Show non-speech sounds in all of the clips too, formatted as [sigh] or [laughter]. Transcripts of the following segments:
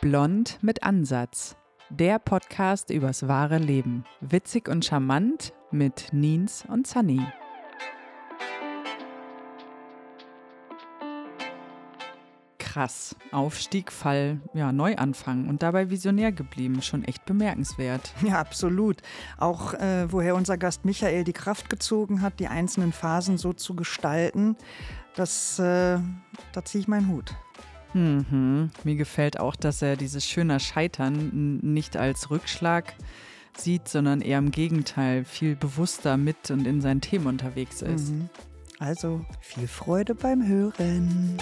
Blond mit Ansatz. Der Podcast übers wahre Leben. Witzig und charmant mit Nins und Sunny. Krass. Aufstieg, Fall, ja, Neuanfang und dabei visionär geblieben. Schon echt bemerkenswert. [laughs] Ja, absolut. Auch äh, woher unser Gast Michael die Kraft gezogen hat, die einzelnen Phasen so zu gestalten, das, äh, da ziehe ich meinen Hut. Mhm. Mir gefällt auch, dass er dieses schöne Scheitern nicht als Rückschlag sieht, sondern eher im Gegenteil viel bewusster mit und in seinen Themen unterwegs ist. Mhm. Also viel Freude beim Hören.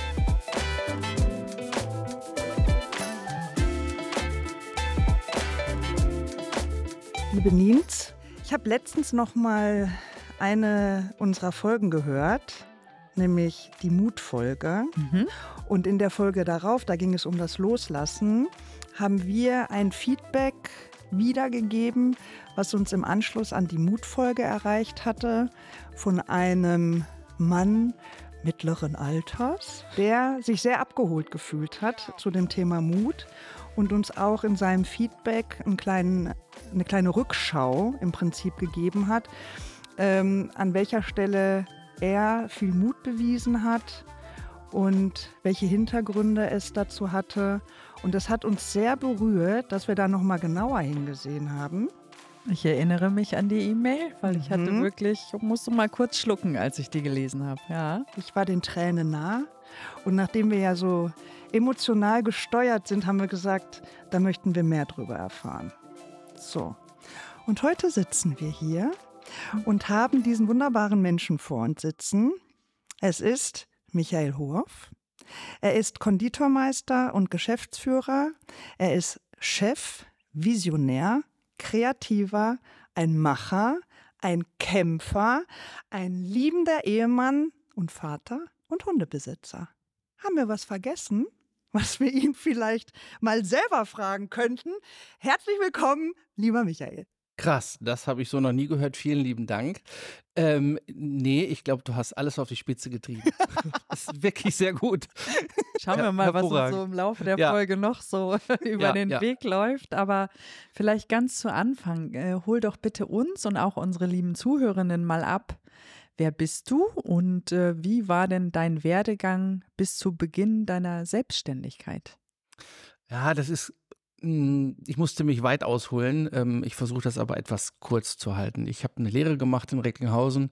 Liebe Nils, ich habe letztens noch mal eine unserer Folgen gehört nämlich die Mutfolge. Mhm. Und in der Folge darauf, da ging es um das Loslassen, haben wir ein Feedback wiedergegeben, was uns im Anschluss an die Mutfolge erreicht hatte, von einem Mann mittleren Alters, der sich sehr abgeholt gefühlt hat zu dem Thema Mut und uns auch in seinem Feedback einen kleinen, eine kleine Rückschau im Prinzip gegeben hat, ähm, an welcher Stelle er viel Mut bewiesen hat und welche Hintergründe es dazu hatte. Und das hat uns sehr berührt, dass wir da noch mal genauer hingesehen haben. Ich erinnere mich an die E-Mail, weil ich hatte mhm. wirklich, ich musste mal kurz schlucken, als ich die gelesen habe. Ja. Ich war den Tränen nah. Und nachdem wir ja so emotional gesteuert sind, haben wir gesagt, da möchten wir mehr drüber erfahren. So. Und heute sitzen wir hier und haben diesen wunderbaren Menschen vor uns sitzen. Es ist Michael Hohoff. Er ist Konditormeister und Geschäftsführer. Er ist Chef, Visionär, Kreativer, ein Macher, ein Kämpfer, ein liebender Ehemann und Vater und Hundebesitzer. Haben wir was vergessen? was wir ihn vielleicht mal selber fragen könnten. Herzlich willkommen, lieber Michael. Krass, das habe ich so noch nie gehört. Vielen lieben Dank. Ähm, nee, ich glaube, du hast alles auf die Spitze getrieben. [laughs] das ist wirklich sehr gut. Schauen wir mal, was uns so im Laufe der ja. Folge noch so [laughs] über ja, den. Weg läuft. Aber vielleicht ganz zu Anfang, äh, hol doch bitte uns und auch unsere lieben Zuhörerinnen mal ab. Wer bist du und äh, wie war denn dein Werdegang bis zu Beginn deiner Selbstständigkeit? Ja, das ist ich musste mich weit ausholen. Ähm, ich versuche das aber etwas kurz zu halten. Ich habe eine Lehre gemacht in Recklinghausen,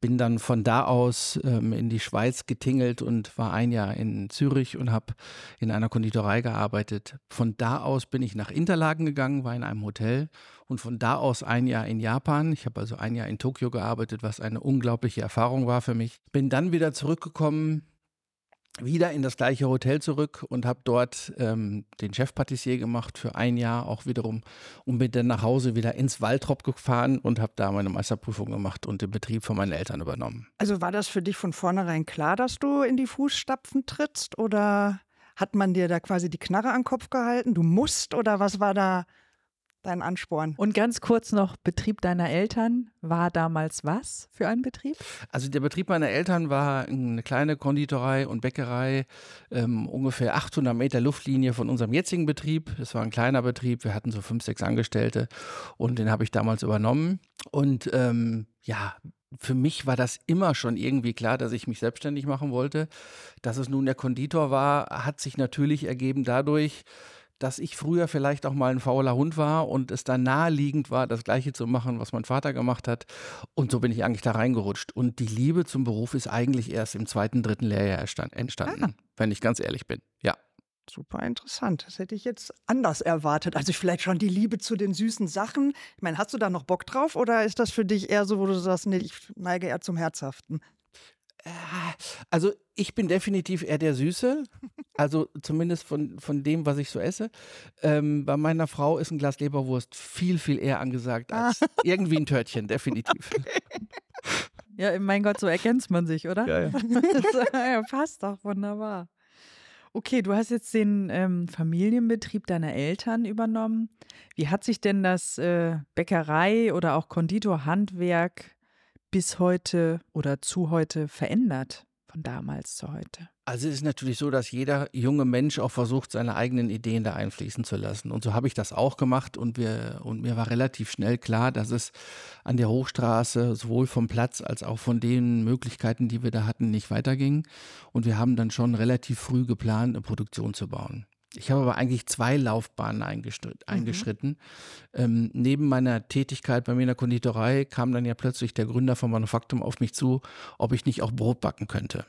bin dann von da aus ähm, in die Schweiz getingelt und war ein Jahr in Zürich und habe in einer Konditorei gearbeitet. Von da aus bin ich nach Interlaken gegangen, war in einem Hotel und von da aus ein Jahr in Japan. Ich habe also ein Jahr in Tokio gearbeitet, was eine unglaubliche Erfahrung war für mich. Bin dann wieder zurückgekommen wieder in das gleiche Hotel zurück und habe dort ähm, den Chefpatissier gemacht für ein Jahr auch wiederum und bin dann nach Hause wieder ins Waldrop gefahren und habe da meine Meisterprüfung gemacht und den Betrieb von meinen Eltern übernommen. Also war das für dich von vornherein klar, dass du in die Fußstapfen trittst oder hat man dir da quasi die Knarre an den Kopf gehalten? Du musst oder was war da dein Ansporn. Und ganz kurz noch, Betrieb deiner Eltern war damals was für ein Betrieb? Also der Betrieb meiner Eltern war eine kleine Konditorei und Bäckerei, ähm, ungefähr 800 Meter Luftlinie von unserem jetzigen Betrieb. Es war ein kleiner Betrieb, wir hatten so fünf, sechs Angestellte und den habe ich damals übernommen. Und ähm, ja, für mich war das immer schon irgendwie klar, dass ich mich selbstständig machen wollte. Dass es nun der Konditor war, hat sich natürlich ergeben dadurch, dass ich früher vielleicht auch mal ein fauler Hund war und es dann naheliegend war, das Gleiche zu machen, was mein Vater gemacht hat. Und so bin ich eigentlich da reingerutscht. Und die Liebe zum Beruf ist eigentlich erst im zweiten, dritten Lehrjahr entstanden, ah. wenn ich ganz ehrlich bin. Ja. Super interessant. Das hätte ich jetzt anders erwartet. Also vielleicht schon die Liebe zu den süßen Sachen. Ich meine, hast du da noch Bock drauf oder ist das für dich eher so, wo du sagst, nee, ich neige eher zum Herzhaften? Äh, also ich bin definitiv eher der Süße, [laughs] also zumindest von, von dem, was ich so esse. Ähm, bei meiner Frau ist ein Glas Leberwurst viel, viel eher angesagt als ah. [laughs] irgendwie ein Törtchen, definitiv. Okay. [laughs] Ja, mein Gott, so erkennt man sich, oder? Ja, ja. ja, passt doch, wunderbar. Okay, du hast jetzt den ähm, Familienbetrieb deiner Eltern übernommen. Wie hat sich denn das äh, Bäckerei oder auch Konditorhandwerk bis heute oder zu heute verändert, von damals zu heute? Also es ist natürlich so, dass jeder junge Mensch auch versucht, seine eigenen Ideen da einfließen zu lassen. Und so habe ich das auch gemacht und, wir, und mir war relativ schnell klar, dass es an der Hochstraße sowohl vom Platz als auch von den Möglichkeiten, die wir da hatten, nicht weiterging. Und wir haben dann schon relativ früh geplant, eine Produktion zu bauen. Ich habe aber eigentlich zwei Laufbahnen eingeschritten. Mhm. eingeschritten. Ähm, neben meiner Tätigkeit bei mir in der Konditorei kam dann ja plötzlich der Gründer von Manufaktum auf mich zu, ob ich nicht auch Brot backen könnte.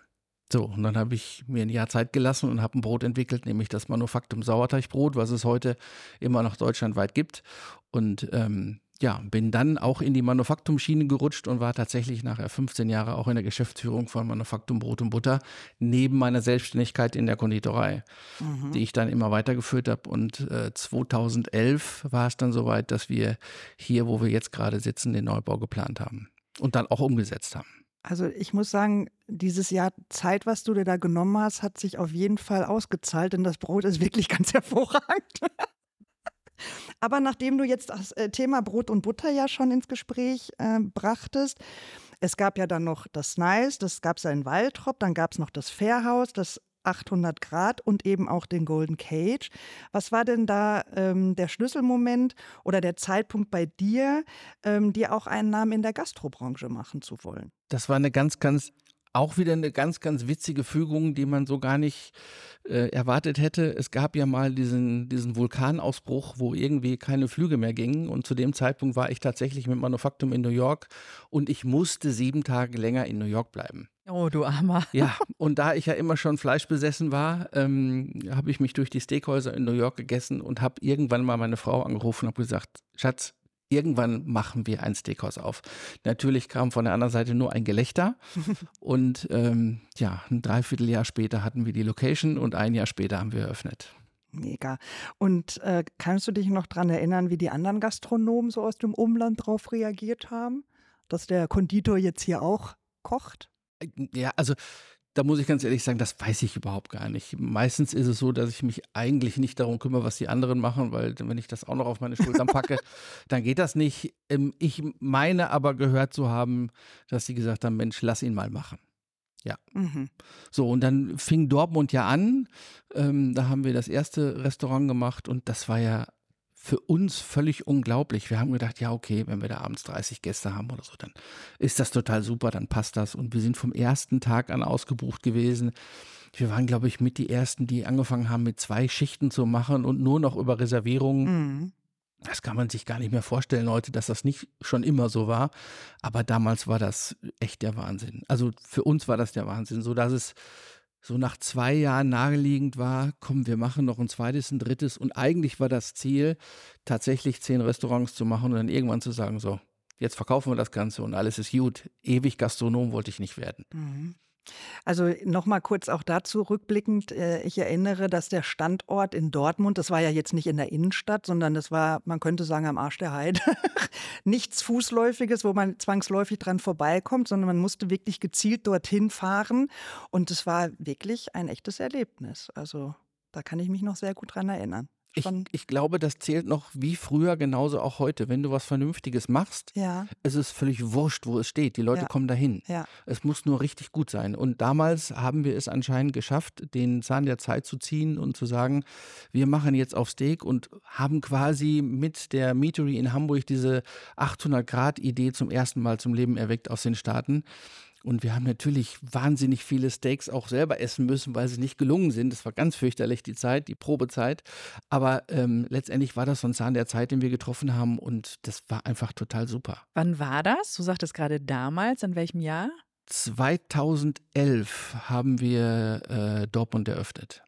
So, und dann habe ich mir ein Jahr Zeit gelassen und habe ein Brot entwickelt, nämlich das Manufaktum Sauerteigbrot, was es heute immer noch deutschlandweit gibt. Und ähm, ja, bin dann auch in die Manufaktumschiene gerutscht und war tatsächlich nachher 15 Jahre auch in der Geschäftsführung von Manufaktum Brot und Butter, neben meiner Selbstständigkeit in der Konditorei, mhm. die ich dann immer weitergeführt habe. Und äh, 2011 war es dann soweit, dass wir hier, wo wir jetzt gerade sitzen, den Neubau geplant haben und dann auch umgesetzt haben. Also ich muss sagen, dieses Jahr Zeit, was du dir da genommen hast, hat sich auf jeden Fall ausgezahlt, denn das Brot ist wirklich [laughs] ganz hervorragend. Aber nachdem du jetzt das äh, Thema Brot und Butter ja schon ins Gespräch äh, brachtest, es gab ja dann noch das Nice, das gab es ja in Waldrop, dann gab es noch das Fairhaus, das 800 Grad und eben auch den Golden Cage. Was war denn da ähm, der Schlüsselmoment oder der Zeitpunkt bei dir, ähm, dir auch einen Namen in der Gastrobranche machen zu wollen? Das war eine ganz, ganz auch wieder eine ganz, ganz witzige Fügung, die man so gar nicht äh, erwartet hätte. Es gab ja mal diesen, diesen Vulkanausbruch, wo irgendwie keine Flüge mehr gingen. Und zu dem Zeitpunkt war ich tatsächlich mit Manufaktum in New York und ich musste sieben Tage länger in New York bleiben. Oh, du Armer. Ja, [laughs] und da ich ja immer schon fleischbesessen war, ähm, habe ich mich durch die Steakhäuser in New York gegessen und habe irgendwann mal meine Frau angerufen und habe gesagt, Schatz, irgendwann machen wir ein Steakhouse auf. Natürlich kam von der anderen Seite nur ein Gelächter [laughs] und ähm, ja, ein Dreivierteljahr später hatten wir die Location und ein Jahr später haben wir eröffnet. Mega. Und äh, kannst du dich noch daran erinnern, wie die anderen Gastronomen so aus dem Umland darauf reagiert haben, dass der Konditor jetzt hier auch kocht? Äh, ja, also da muss ich ganz ehrlich sagen, das weiß ich überhaupt gar nicht. Meistens ist es so, dass ich mich eigentlich nicht darum kümmere, was die anderen machen, weil wenn ich das auch noch auf meine Schultern [laughs] packe, dann geht das nicht. Ähm, ich meine aber gehört zu haben, dass sie gesagt haben, Mensch, lass ihn mal machen. Ja. Mhm. So, und dann fing Dortmund ja an. Ähm, da haben wir das erste Restaurant gemacht und das war ja für uns völlig unglaublich. Wir haben gedacht, ja, okay, wenn wir da abends 30 Gäste haben oder so, dann ist das total super, dann passt das. Und wir sind vom ersten Tag an ausgebucht gewesen. Wir waren, glaube ich, mit die ersten, die angefangen haben, mit zwei Schichten zu machen und nur noch über Reservierungen. Mhm. Das kann man sich gar nicht mehr vorstellen heute, dass das nicht schon immer so war. Aber damals war das echt der Wahnsinn. Also für uns war das der Wahnsinn, so dass es so nach zwei Jahren naheliegend war, komm, wir machen noch ein zweites, ein drittes. Und eigentlich war das Ziel, tatsächlich zehn Restaurants zu machen und dann irgendwann zu sagen, so, jetzt verkaufen wir das Ganze und alles ist gut. Ewig Gastronom wollte ich nicht werden. Mhm. Also nochmal kurz auch dazu rückblickend. Äh, ich erinnere, dass der Standort in Dortmund, das war ja jetzt nicht in der Innenstadt, sondern das war, man könnte sagen, am Arsch der Heide. [laughs] Nichts Fußläufiges, wo man zwangsläufig dran vorbeikommt, sondern man musste wirklich gezielt dorthin fahren. Und es war wirklich ein echtes Erlebnis. Also da kann ich mich noch sehr gut dran erinnern. Ich, ich, glaube, das zählt noch wie früher genauso auch heute. Wenn du was Vernünftiges machst, ja. es ist völlig wurscht, wo es steht. Die Leute ja. kommen dahin. Ja. Es muss nur richtig gut sein. Und damals haben wir es anscheinend geschafft, den Zahn der Zeit zu ziehen und zu sagen, wir machen jetzt auf Steak und haben quasi mit der Meatery in Hamburg diese 800-Grad-Idee zum ersten Mal zum Leben erweckt aus den Staaten. Und wir haben natürlich wahnsinnig viele Steaks auch selber essen müssen, weil sie nicht gelungen sind. Das war ganz fürchterlich, die Zeit, die Probezeit. Aber ähm, letztendlich war das so ein Zahn der Zeit, den wir getroffen haben. Und das war einfach total super. Wann war das? Du sagtest gerade damals. In welchem Jahr? 2011 haben wir äh, Dortmund eröffnet.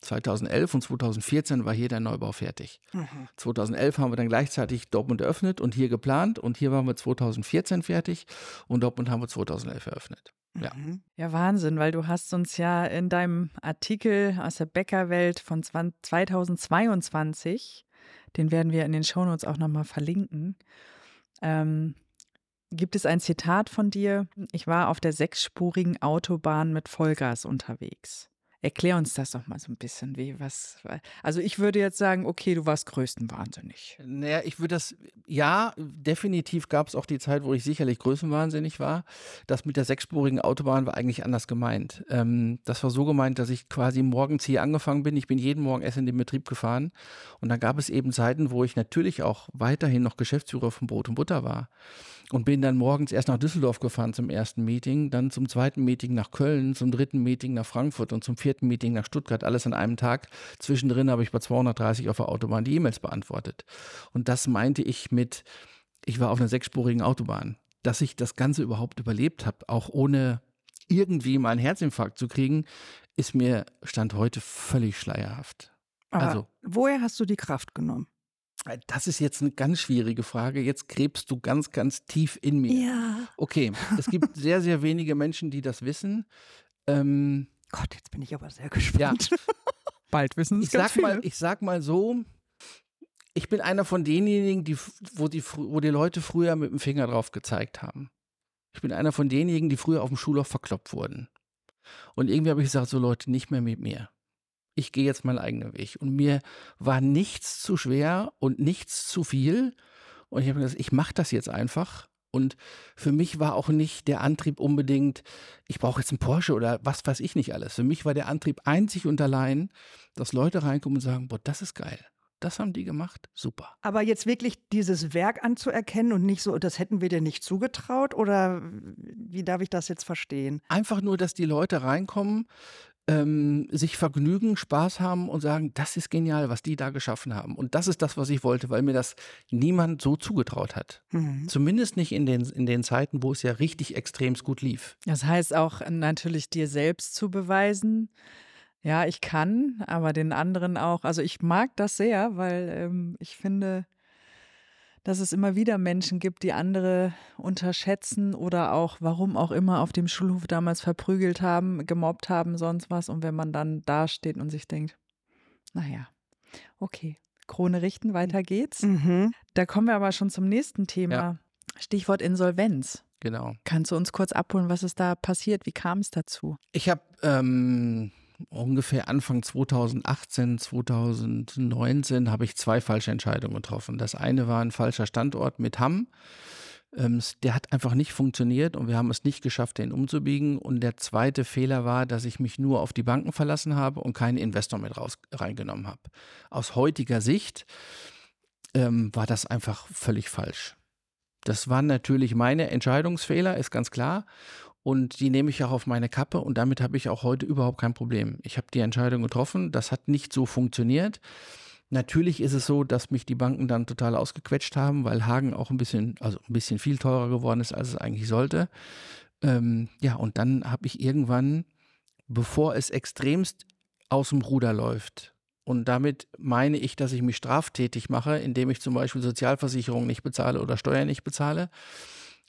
2011 und 2014 war hier der Neubau fertig. Mhm. 2011 haben wir dann gleichzeitig Dortmund eröffnet und hier geplant und hier waren wir 2014 fertig und Dortmund haben wir 2011 eröffnet. Ja. Mhm. ja, Wahnsinn, weil du hast uns ja in deinem Artikel aus der Bäckerwelt von 2022, den werden wir in den Shownotes auch nochmal verlinken, ähm, gibt es ein Zitat von dir. Ich war auf der sechsspurigen Autobahn mit Vollgas unterwegs. Erklär uns das doch mal so ein bisschen, wie was. Also ich würde jetzt sagen, okay, du warst größtenwahnsinnig. Naja, ich würde das, ja, definitiv gab es auch die Zeit, wo ich sicherlich größenwahnsinnig war. Das mit der sechsspurigen Autobahn war eigentlich anders gemeint. Ähm, das war so gemeint, dass ich quasi morgens hier angefangen bin. Ich bin jeden Morgen erst in den Betrieb gefahren. Und dann gab es eben Zeiten, wo ich natürlich auch weiterhin noch Geschäftsführer von Brot und Butter war und bin dann morgens erst nach Düsseldorf gefahren zum ersten Meeting, dann zum zweiten Meeting nach Köln, zum dritten Meeting nach Frankfurt und zum vierten Meeting nach Stuttgart, alles an einem Tag. Zwischendrin habe ich bei 230 auf der Autobahn die E-Mails beantwortet. Und das meinte ich mit, ich war auf einer sechsspurigen Autobahn. Dass ich das Ganze überhaupt überlebt habe, auch ohne irgendwie mal einen Herzinfarkt zu kriegen, ist mir Stand heute völlig schleierhaft. Aber also, woher hast du die Kraft genommen? Das ist jetzt eine ganz schwierige Frage. Jetzt gräbst du ganz, ganz tief in mir. Ja. Okay, es gibt sehr, sehr wenige Menschen, die das wissen. Ähm, Gott, jetzt bin ich aber sehr gespannt. Ja. [laughs] Bald wissen es ganz sag viele. Mal, ich sag mal so, ich bin einer von denjenigen, die, wo, die, wo die Leute früher mit dem Finger drauf gezeigt haben. Ich bin einer von denjenigen, die früher auf dem Schulhof verkloppt wurden. Und irgendwie habe ich gesagt, so Leute, nicht mehr mit mir ich gehe jetzt meinen eigenen Weg. Und mir war nichts zu schwer und nichts zu viel. Und ich habe gesagt, ich mache das jetzt einfach. Und für mich war auch nicht der Antrieb unbedingt, ich brauche jetzt einen Porsche oder was weiß ich nicht alles. Für mich war der Antrieb einzig und allein, dass Leute reinkommen und sagen, boah, das ist geil. Das haben die gemacht, super. Aber jetzt wirklich dieses Werk anzuerkennen und nicht so, das hätten wir dir nicht zugetraut oder wie darf ich das jetzt verstehen? Einfach nur, dass die Leute reinkommen, ähm, sich vergnügen, Spaß haben und sagen, das ist genial, was die da geschaffen haben. Und das ist das, was ich wollte, weil mir das niemand so zugetraut hat. Mhm. Zumindest nicht in den, in den Zeiten, wo es ja richtig extremst gut lief. Das heißt auch natürlich dir selbst zu beweisen, ja, ich kann, aber den anderen auch. Also ich mag das sehr, weil ähm, ich finde, dass es immer wieder Menschen gibt, die andere unterschätzen oder auch, warum auch immer, auf dem Schulhof damals verprügelt haben, gemobbt haben, sonst was. Und wenn man dann dasteht und sich denkt, naja, okay, Krone richten, weiter geht's. Mhm. Da kommen wir aber schon zum nächsten Thema. Ja. Stichwort Insolvenz. Genau. Kannst du uns kurz abholen, was ist da passiert? Wie kam es dazu? Ich habe ähm, ungefähr Anfang 2018, 2019 habe ich zwei falsche Entscheidungen getroffen. Das eine war ein falscher Standort mit Hamm. Ähm, der hat einfach nicht funktioniert und wir haben es nicht geschafft, den umzubiegen. Und der zweite Fehler war, dass ich mich nur auf die Banken verlassen habe und keinen Investor mit raus, reingenommen habe. Aus heutiger Sicht ähm, war das einfach völlig falsch. Das waren natürlich meine Entscheidungsfehler, ist ganz klar. Und die nehme ich auch auf meine Kappe und damit habe ich auch heute überhaupt kein Problem. Ich habe die Entscheidung getroffen, das hat nicht so funktioniert. Natürlich ist es so, dass mich die Banken dann total ausgequetscht haben, weil Hagen auch ein bisschen, also ein bisschen viel teurer geworden ist, als es eigentlich sollte. Ähm, ja, und dann habe ich irgendwann, bevor es extremst aus dem Ruder läuft, und damit meine ich, dass ich mich straftätig mache, indem ich zum Beispiel Sozialversicherung nicht bezahle oder Steuern nicht bezahle,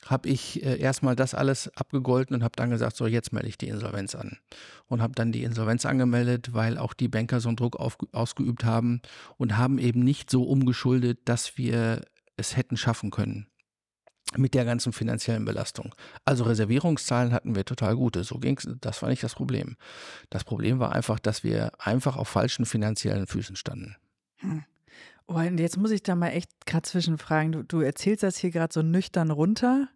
habe ich äh, erstmal das alles abgegolten und habe dann gesagt, so jetzt melde ich die Insolvenz an. Und habe dann die Insolvenz angemeldet, weil auch die Banker so einen Druck auf, ausgeübt haben und haben eben nicht so umgeschuldet, dass wir es hätten schaffen können mit der ganzen finanziellen Belastung. Also Reservierungszahlen hatten wir total gute, so ging's, das war nicht das Problem. Das Problem war einfach, dass wir einfach auf falschen finanziellen Füßen standen. Hm. Oh, und jetzt muss ich da mal echt gerade zwischenfragen. Du, du erzählst das hier gerade so nüchtern runter.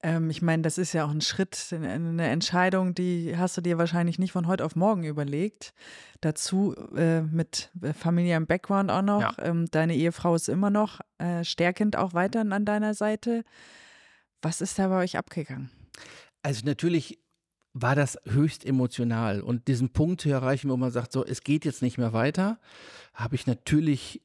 Ähm, ich meine, das ist ja auch ein Schritt, eine Entscheidung, die hast du dir wahrscheinlich nicht von heute auf morgen überlegt. Dazu äh, mit Familie im Background auch noch. Ja. Ähm, deine Ehefrau ist immer noch äh, stärkend auch weiterhin an deiner Seite. Was ist da bei euch abgegangen? Also natürlich war das höchst emotional. Und diesen Punkt zu erreichen, wo man sagt, so, es geht jetzt nicht mehr weiter, habe ich natürlich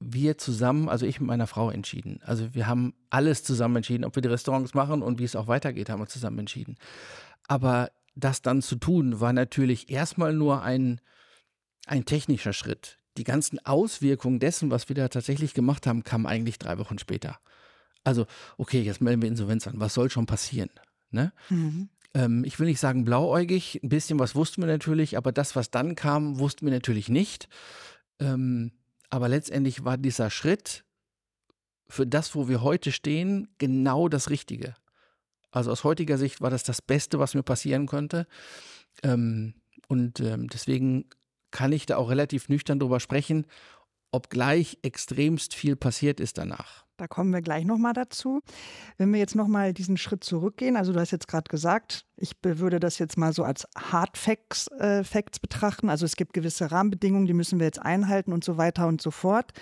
wir zusammen, also ich mit meiner Frau entschieden. Also wir haben alles zusammen entschieden, ob wir die Restaurants machen und wie es auch weitergeht, haben wir zusammen entschieden. Aber das dann zu tun, war natürlich erstmal nur ein, ein technischer Schritt. Die ganzen Auswirkungen dessen, was wir da tatsächlich gemacht haben, kamen eigentlich drei Wochen später. Also, okay, jetzt melden wir Insolvenz an. Was soll schon passieren? Ne? Mhm. Ähm, ich will nicht sagen blauäugig, ein bisschen was wussten wir natürlich, aber das, was dann kam, wussten wir natürlich nicht. Ähm, aber letztendlich war dieser Schritt für das, wo wir heute stehen, genau das Richtige. Also aus heutiger Sicht war das das Beste, was mir passieren konnte. Ähm, Und ähm, deswegen kann ich da auch relativ nüchtern drüber sprechen, obgleich extremst viel passiert ist danach. Da kommen wir gleich nochmal dazu. Wenn wir jetzt nochmal diesen Schritt zurückgehen, also du hast jetzt gerade gesagt, ich würde das jetzt mal so als Hard Facts, äh, Facts betrachten. Also es gibt gewisse Rahmenbedingungen, die müssen wir jetzt einhalten und so weiter und so fort.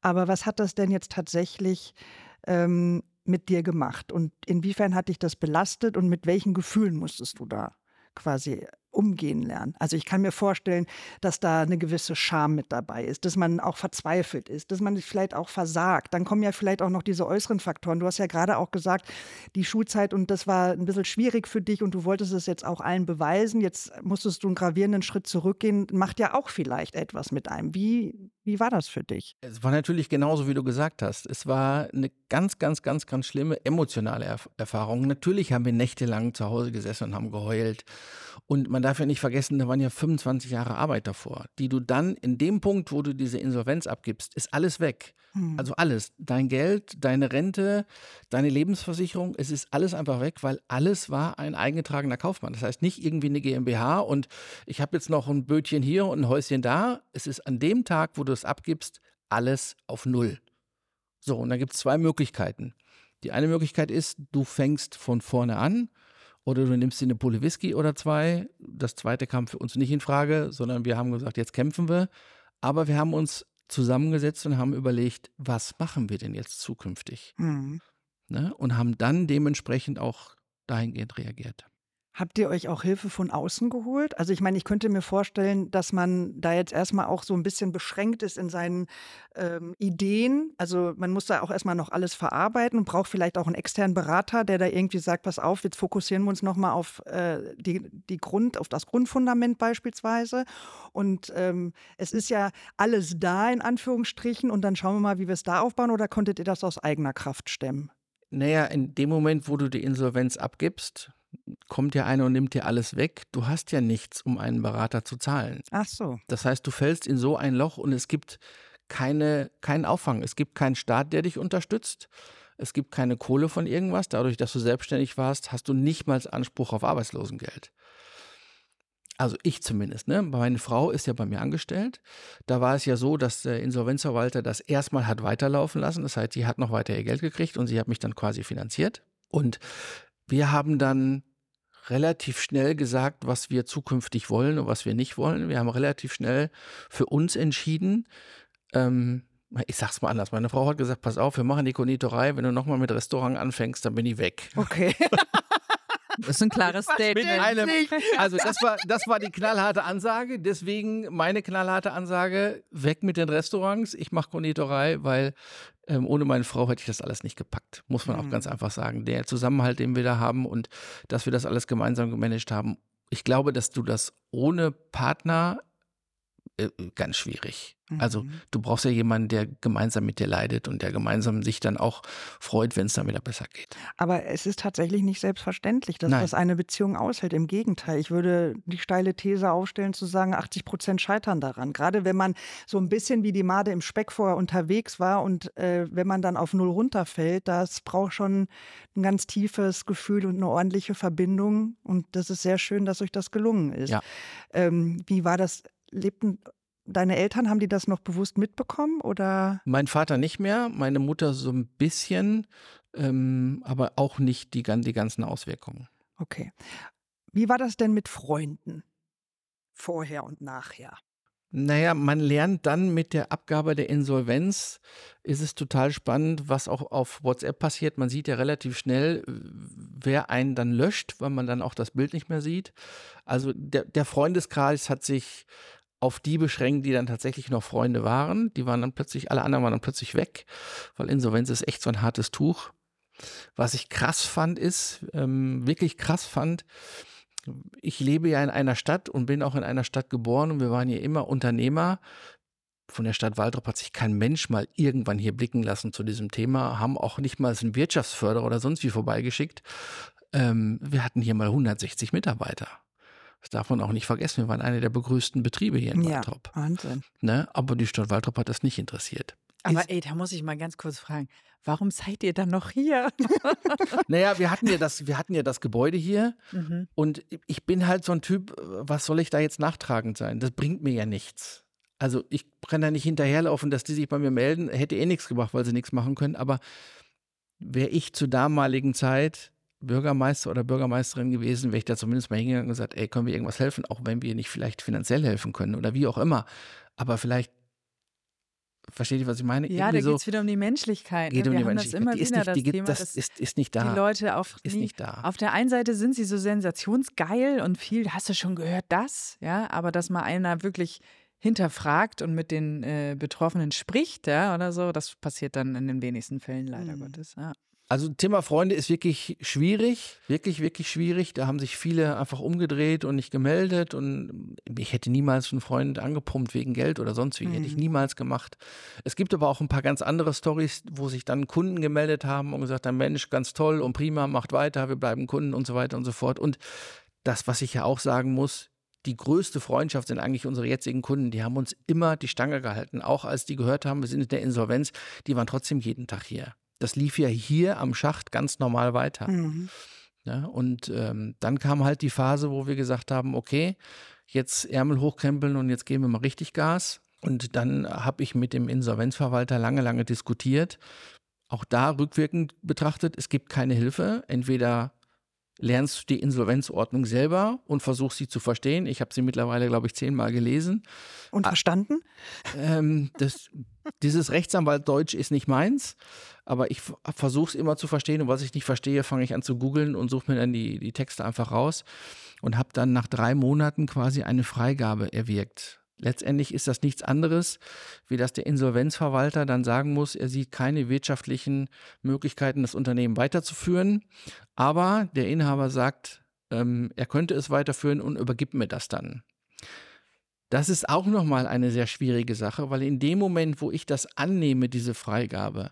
Aber was hat das denn jetzt tatsächlich ähm, mit dir gemacht? Und inwiefern hat dich das belastet und mit welchen Gefühlen musstest du da quasi umgehen lernen. Also ich kann mir vorstellen, dass da eine gewisse Scham mit dabei ist, dass man auch verzweifelt ist, dass man vielleicht auch versagt. Dann kommen ja vielleicht auch noch diese äußeren Faktoren. Du hast ja gerade auch gesagt, die Schulzeit und das war ein bisschen schwierig für dich und du wolltest es jetzt auch allen beweisen. Jetzt musstest du einen gravierenden Schritt zurückgehen. Macht ja auch vielleicht etwas mit einem. Wie, wie war das für dich? Es war natürlich genauso, wie du gesagt hast. Es war eine ganz, ganz, ganz, ganz schlimme emotionale Erf Erfahrung. Natürlich haben wir nächtelang zu Hause gesessen und haben geheult. Und man darf ja nicht vergessen, da waren ja 25 Jahre Arbeit davor, die du dann in dem Punkt, wo du diese Insolvenz abgibst, ist alles weg. Hm. Also alles. Dein Geld, deine Rente, deine Lebensversicherung, es ist alles einfach weg, weil alles war ein eingetragener Kaufmann. Das heißt nicht irgendwie eine GmbH und ich habe jetzt noch ein Bötchen hier und ein Häuschen da. Es ist an dem Tag, wo du es abgibst, alles auf Null. So, und da gibt es zwei Möglichkeiten. Die eine Möglichkeit ist, du fängst von vorne an oder du nimmst dir eine Pulle Whisky oder zwei. Das zweite kam für uns nicht in Frage, sondern wir haben gesagt, jetzt kämpfen wir. Aber wir haben uns zusammengesetzt und haben überlegt, was machen wir denn jetzt zukünftig? Mhm. Ne? Und haben dann dementsprechend auch dahingehend reagiert. Habt ihr euch auch Hilfe von außen geholt? Also ich meine, ich könnte mir vorstellen, dass man da jetzt erstmal auch so ein bisschen beschränkt ist in seinen ähm, Ideen. Also man muss da auch erstmal noch alles verarbeiten und braucht vielleicht auch einen externen Berater, der da irgendwie sagt, pass auf, jetzt fokussieren wir uns nochmal auf äh, die, die Grund, auf das Grundfundament beispielsweise. Und ähm, es ist ja alles da in Anführungsstrichen und dann schauen wir mal, wie wir es da aufbauen oder konntet ihr das aus eigener Kraft stemmen? Naja, in dem Moment, wo du die Insolvenz abgibst, kommt ja einer und nimmt dir alles weg. Du hast ja nichts, um einen Berater zu zahlen. Ach so. Das heißt, du fällst in so ein Loch und es gibt keine, keinen Auffang. Es gibt keinen Staat, der dich unterstützt. Es gibt keine Kohle von irgendwas. Dadurch, dass du selbstständig warst, hast du nicht mal Anspruch auf Arbeitslosengeld. Also ich zumindest, ne? Meine Frau ist ja bei mir angestellt. Da war es ja so, dass der Insolvenzverwalter das erstmal hat weiterlaufen lassen. Das heißt, sie hat noch weiter ihr Geld gekriegt und sie hat mich dann quasi finanziert. Und wir haben dann relativ schnell gesagt, was wir zukünftig wollen und was wir nicht wollen. Wir haben relativ schnell für uns entschieden, ähm, ich sag's mal anders. Meine Frau hat gesagt: Pass auf, wir machen die Konditorei. Wenn du nochmal mit Restaurant anfängst, dann bin ich weg. Okay. [laughs] Das ist ein klares Statement. Einem, also das war, das war die knallharte Ansage. Deswegen meine knallharte Ansage, weg mit den Restaurants. Ich mache Konditorei, weil ähm, ohne meine Frau hätte ich das alles nicht gepackt. Muss man mhm. auch ganz einfach sagen. Der Zusammenhalt, den wir da haben und dass wir das alles gemeinsam gemanagt haben. Ich glaube, dass du das ohne Partner äh, ganz schwierig. Also mhm. du brauchst ja jemanden, der gemeinsam mit dir leidet und der gemeinsam sich dann auch freut, wenn es dann wieder besser geht. Aber es ist tatsächlich nicht selbstverständlich, dass Nein. das eine Beziehung aushält. Im Gegenteil, ich würde die steile These aufstellen, zu sagen, 80 Prozent scheitern daran. Gerade wenn man so ein bisschen wie die Made im Speck vorher unterwegs war und äh, wenn man dann auf Null runterfällt, das braucht schon ein ganz tiefes Gefühl und eine ordentliche Verbindung. Und das ist sehr schön, dass euch das gelungen ist. Ja. Ähm, wie war das? Lebten deine Eltern, haben die das noch bewusst mitbekommen oder? Mein Vater nicht mehr, meine Mutter so ein bisschen, ähm, aber auch nicht die, die ganzen Auswirkungen. Okay. Wie war das denn mit Freunden? Vorher und nachher? Naja, man lernt dann mit der Abgabe der Insolvenz, ist es total spannend, was auch auf WhatsApp passiert. Man sieht ja relativ schnell, wer einen dann löscht, weil man dann auch das Bild nicht mehr sieht. Also der, der Freundeskreis hat sich auf die beschränkt, die dann tatsächlich noch Freunde waren. Die waren dann plötzlich, alle anderen waren dann plötzlich weg, weil Insolvenz ist echt so ein hartes Tuch. Was ich krass fand, ist, ähm, wirklich krass fand, ich lebe ja in einer Stadt und bin auch in einer Stadt geboren und wir waren hier immer Unternehmer. Von der Stadt Waldrop hat sich kein Mensch mal irgendwann hier blicken lassen zu diesem Thema, haben auch nicht mal einen Wirtschaftsförderer oder sonst wie vorbeigeschickt. Ähm, wir hatten hier mal 160 Mitarbeiter. Das darf man auch nicht vergessen. Wir waren einer der begrüßten Betriebe hier in Waldrop. Ja, Wahnsinn. Ne? Aber die Stadt Waldrop hat das nicht interessiert. Aber ey, da muss ich mal ganz kurz fragen, warum seid ihr dann noch hier? [laughs] [laughs] naja, wir hatten ja das, wir hatten ja das Gebäude hier mhm. und ich bin halt so ein Typ, was soll ich da jetzt nachtragend sein? Das bringt mir ja nichts. Also ich kann da nicht hinterherlaufen, dass die sich bei mir melden, hätte eh nichts gebracht, weil sie nichts machen können, aber wäre ich zur damaligen Zeit Bürgermeister oder Bürgermeisterin gewesen, wäre ich da zumindest mal hingegangen und gesagt, ey, können wir irgendwas helfen, auch wenn wir nicht vielleicht finanziell helfen können oder wie auch immer. Aber vielleicht Versteht ihr, was ich meine? Ja, Irgendwie da geht es wieder um die Menschlichkeit. Geht ne? um die Menschlichkeit. das die wieder, nicht, das die, Thema, das ist, ist nicht da. Die Leute auf, ist nie, nicht da. auf der einen Seite sind sie so sensationsgeil und viel, hast du schon gehört, das, ja, aber dass mal einer wirklich hinterfragt und mit den äh, Betroffenen spricht, ja, oder so, das passiert dann in den wenigsten Fällen leider mhm. Gottes, ja. Also Thema Freunde ist wirklich schwierig, wirklich, wirklich schwierig. Da haben sich viele einfach umgedreht und nicht gemeldet und ich hätte niemals einen Freund angepumpt wegen Geld oder sonst wie, mhm. hätte ich mhm. niemals gemacht. Es gibt aber auch ein paar ganz andere Stories, wo sich dann Kunden gemeldet haben und gesagt haben, Mensch, ganz toll und prima, macht weiter, wir bleiben Kunden und so weiter und so fort. Und das, was ich ja auch sagen muss, die größte Freundschaft sind eigentlich unsere jetzigen Kunden. Die haben uns immer die Stange gehalten. Auch als die gehört haben, wir sind in der Insolvenz, die waren trotzdem jeden Tag hier das lief ja hier am Schacht ganz normal weiter. Mhm. Ja, und ähm, dann kam halt die Phase, wo wir gesagt haben, okay, jetzt Ärmel hochkrempeln und jetzt geben wir mal richtig Gas. Und dann habe ich mit dem Insolvenzverwalter lange, lange diskutiert. Auch da rückwirkend betrachtet, es gibt keine Hilfe. Entweder lernst du die Insolvenzordnung selber und versuchst sie zu verstehen. Ich habe sie mittlerweile, glaube ich, zehnmal gelesen. Und verstanden? Ähm, das, dieses Rechtsanwaltdeutsch ist nicht meins, aber ich versuche es immer zu verstehen und was ich nicht verstehe, fange ich an zu googeln und suche mir dann die, die Texte einfach raus und habe dann nach drei Monaten quasi eine Freigabe erwirkt. Letztendlich ist das nichts anderes, wie dass der Insolvenzverwalter dann sagen muss, er sieht keine wirtschaftlichen Möglichkeiten, das Unternehmen weiterzuführen. Aber der Inhaber sagt, ähm, er könnte es weiterführen und übergibt mir das dann. Das ist auch nochmal eine sehr schwierige Sache, weil in dem Moment, wo ich das annehme, diese Freigabe,